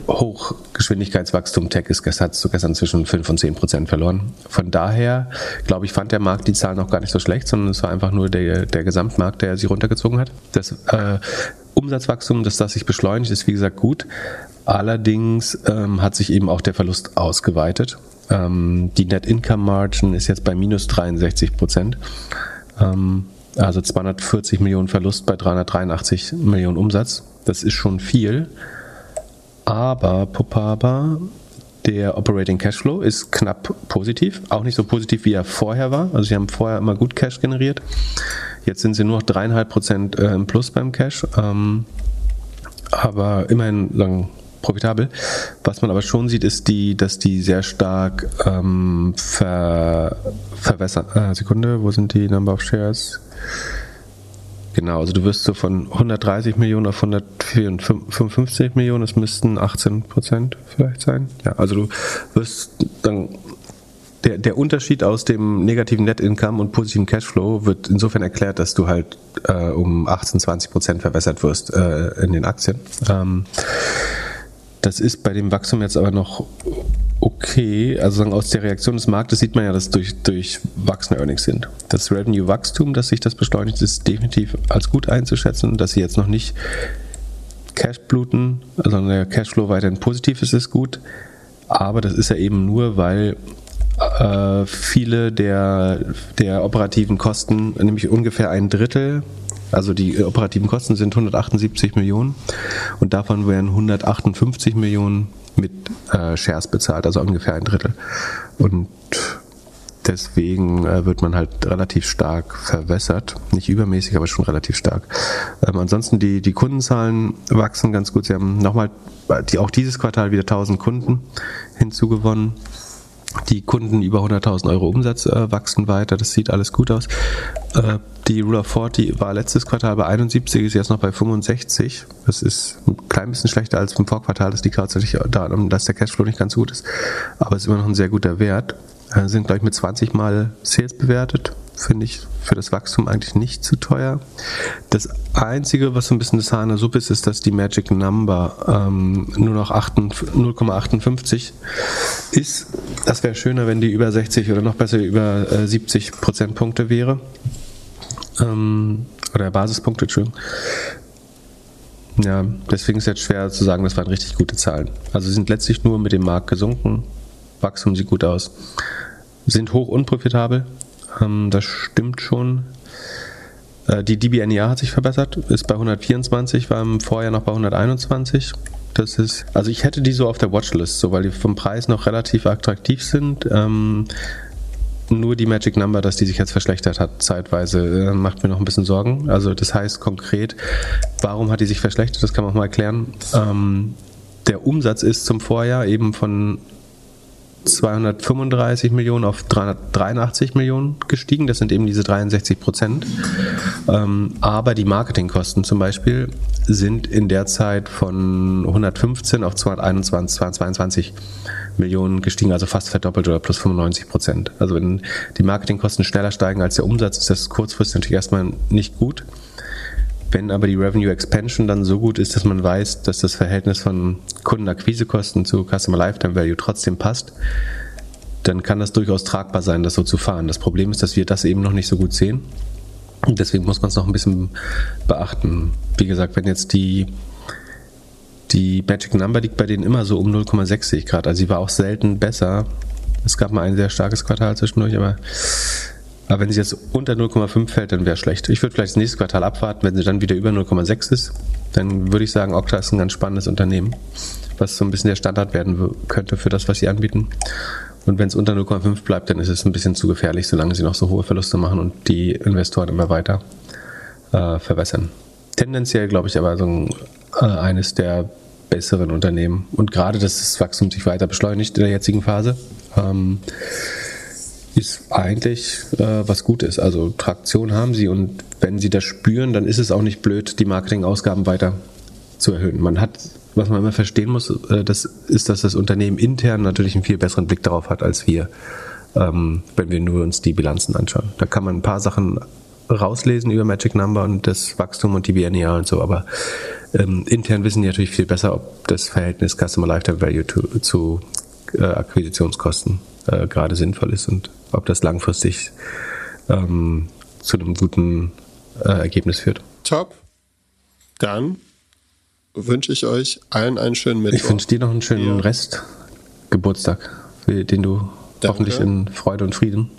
Hochgeschwindigkeitswachstum Tech ist gestern, hat gestern zwischen 5 und 10 Prozent verloren. Von daher, glaube ich, fand der Markt die Zahlen noch gar nicht so schlecht, sondern es war einfach nur der, der Gesamtmarkt, der sie runtergezogen hat. Das äh, Umsatzwachstum, dass das sich beschleunigt, ist wie gesagt gut. Allerdings ähm, hat sich eben auch der Verlust ausgeweitet. Ähm, die Net Income Margin ist jetzt bei minus 63 Prozent. Ähm, also 240 Millionen Verlust bei 383 Millionen Umsatz. Das ist schon viel. Aber Popaba, der Operating Cashflow ist knapp positiv, auch nicht so positiv, wie er vorher war. Also sie haben vorher immer gut Cash generiert. Jetzt sind sie nur noch dreieinhalb Prozent äh, im Plus beim Cash. Ähm, aber immerhin sagen, profitabel. Was man aber schon sieht, ist die, dass die sehr stark ähm, ver, verwässern. Äh, Sekunde, wo sind die Number of Shares? Genau, also du wirst so von 130 Millionen auf 155 Millionen, das müssten 18 Prozent vielleicht sein. Ja, also du wirst dann der, der Unterschied aus dem negativen Net Income und positiven Cashflow wird insofern erklärt, dass du halt äh, um 18, 20 Prozent verwässert wirst äh, in den Aktien. Ähm, das ist bei dem Wachstum jetzt aber noch okay. Also aus der Reaktion des Marktes sieht man ja, dass durch, durch wachsende Earnings sind. Das Revenue-Wachstum, dass sich das beschleunigt, ist definitiv als gut einzuschätzen. Dass sie jetzt noch nicht Cash bluten, sondern der Cashflow weiterhin positiv ist, ist gut. Aber das ist ja eben nur, weil äh, viele der, der operativen Kosten, nämlich ungefähr ein Drittel, also die operativen Kosten sind 178 Millionen und davon werden 158 Millionen mit äh, Shares bezahlt, also ungefähr ein Drittel. Und deswegen äh, wird man halt relativ stark verwässert. Nicht übermäßig, aber schon relativ stark. Ähm, ansonsten die, die Kundenzahlen wachsen ganz gut. Sie haben nochmal die, auch dieses Quartal wieder 1000 Kunden hinzugewonnen. Die Kunden über 100.000 Euro Umsatz äh, wachsen weiter, das sieht alles gut aus. Äh, die Rule of 40 war letztes Quartal bei 71, ist jetzt noch bei 65. Das ist ein klein bisschen schlechter als im Vorquartal. Das liegt tatsächlich daran, dass der Cashflow nicht ganz gut ist. Aber es ist immer noch ein sehr guter Wert. Äh, sind, glaube ich, mit 20 Mal Sales bewertet finde ich für das Wachstum eigentlich nicht zu teuer. Das Einzige, was so ein bisschen das Haar Suppe ist, ist, dass die Magic Number ähm, nur noch 0,58 ist. Das wäre schöner, wenn die über 60 oder noch besser über äh, 70 Prozentpunkte wäre. Ähm, oder Basispunkte, Entschuldigung. Ja, deswegen ist es jetzt schwer zu sagen, das waren richtig gute Zahlen. Also sie sind letztlich nur mit dem Markt gesunken. Wachstum sieht gut aus. Sind hoch unprofitabel, ähm, das stimmt schon. Äh, die DBNER hat sich verbessert, ist bei 124, war im Vorjahr noch bei 121. Das ist, also ich hätte die so auf der Watchlist, so weil die vom Preis noch relativ attraktiv sind. Ähm, nur die Magic Number, dass die sich jetzt verschlechtert hat, zeitweise, äh, macht mir noch ein bisschen Sorgen. Also das heißt konkret, warum hat die sich verschlechtert? Das kann man auch mal erklären. Ähm, der Umsatz ist zum Vorjahr eben von 235 Millionen auf 383 Millionen gestiegen. Das sind eben diese 63 Prozent. Ähm, aber die Marketingkosten zum Beispiel sind in der Zeit von 115 auf 221, 222 Millionen gestiegen, also fast verdoppelt oder plus 95 Prozent. Also wenn die Marketingkosten schneller steigen als der Umsatz, ist das kurzfristig natürlich erstmal nicht gut. Wenn aber die Revenue Expansion dann so gut ist, dass man weiß, dass das Verhältnis von Kundenakquisekosten zu Customer Lifetime Value trotzdem passt, dann kann das durchaus tragbar sein, das so zu fahren. Das Problem ist, dass wir das eben noch nicht so gut sehen. Deswegen muss man es noch ein bisschen beachten. Wie gesagt, wenn jetzt die, die Magic Number liegt bei denen immer so um 0,6 Grad. Also sie war auch selten besser. Es gab mal ein sehr starkes Quartal zwischendurch, aber aber wenn sie jetzt unter 0,5 fällt, dann wäre schlecht. Ich würde vielleicht das nächste Quartal abwarten, wenn sie dann wieder über 0,6 ist, dann würde ich sagen, Okta ist ein ganz spannendes Unternehmen, was so ein bisschen der Standard werden könnte für das, was sie anbieten. Und wenn es unter 0,5 bleibt, dann ist es ein bisschen zu gefährlich, solange sie noch so hohe Verluste machen und die Investoren immer weiter äh, verwässern. Tendenziell glaube ich aber so ein, äh, eines der besseren Unternehmen. Und gerade, dass das Wachstum sich weiter beschleunigt in der jetzigen Phase. Ähm, ist eigentlich äh, was Gutes. Also Traktion haben sie und wenn sie das spüren, dann ist es auch nicht blöd, die Marketingausgaben weiter zu erhöhen. Man hat, was man immer verstehen muss, äh, das ist, dass das Unternehmen intern natürlich einen viel besseren Blick darauf hat als wir, ähm, wenn wir nur uns die Bilanzen anschauen. Da kann man ein paar Sachen rauslesen über Magic Number und das Wachstum und die BNEA und so, aber ähm, intern wissen die natürlich viel besser, ob das Verhältnis Customer Lifetime Value to, zu äh, Akquisitionskosten äh, gerade sinnvoll ist und ob das langfristig ähm, zu einem guten äh, Ergebnis führt. Top. Dann wünsche ich euch allen einen schönen Mittwoch. Ich wünsche dir noch einen schönen ja. Rest Geburtstag, den du Danke. hoffentlich in Freude und Frieden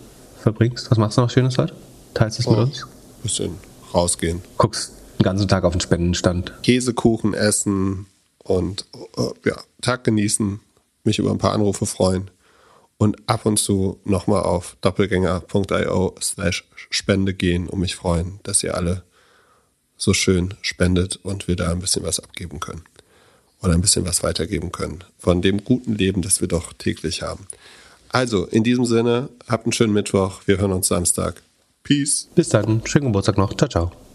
verbringst. Was machst du noch Schönes heute? Teilst du es oh, mit uns? Bisschen rausgehen. Guckst den ganzen Tag auf den Spendenstand. Käsekuchen essen und uh, ja, Tag genießen, mich über ein paar Anrufe freuen und ab und zu nochmal auf doppelgänger.io slash Spende gehen und mich freuen, dass ihr alle so schön spendet und wir da ein bisschen was abgeben können. oder ein bisschen was weitergeben können von dem guten Leben, das wir doch täglich haben. Also, in diesem Sinne, habt einen schönen Mittwoch. Wir hören uns Samstag. Peace. Bis dann. Schönen Geburtstag noch. Ciao, ciao.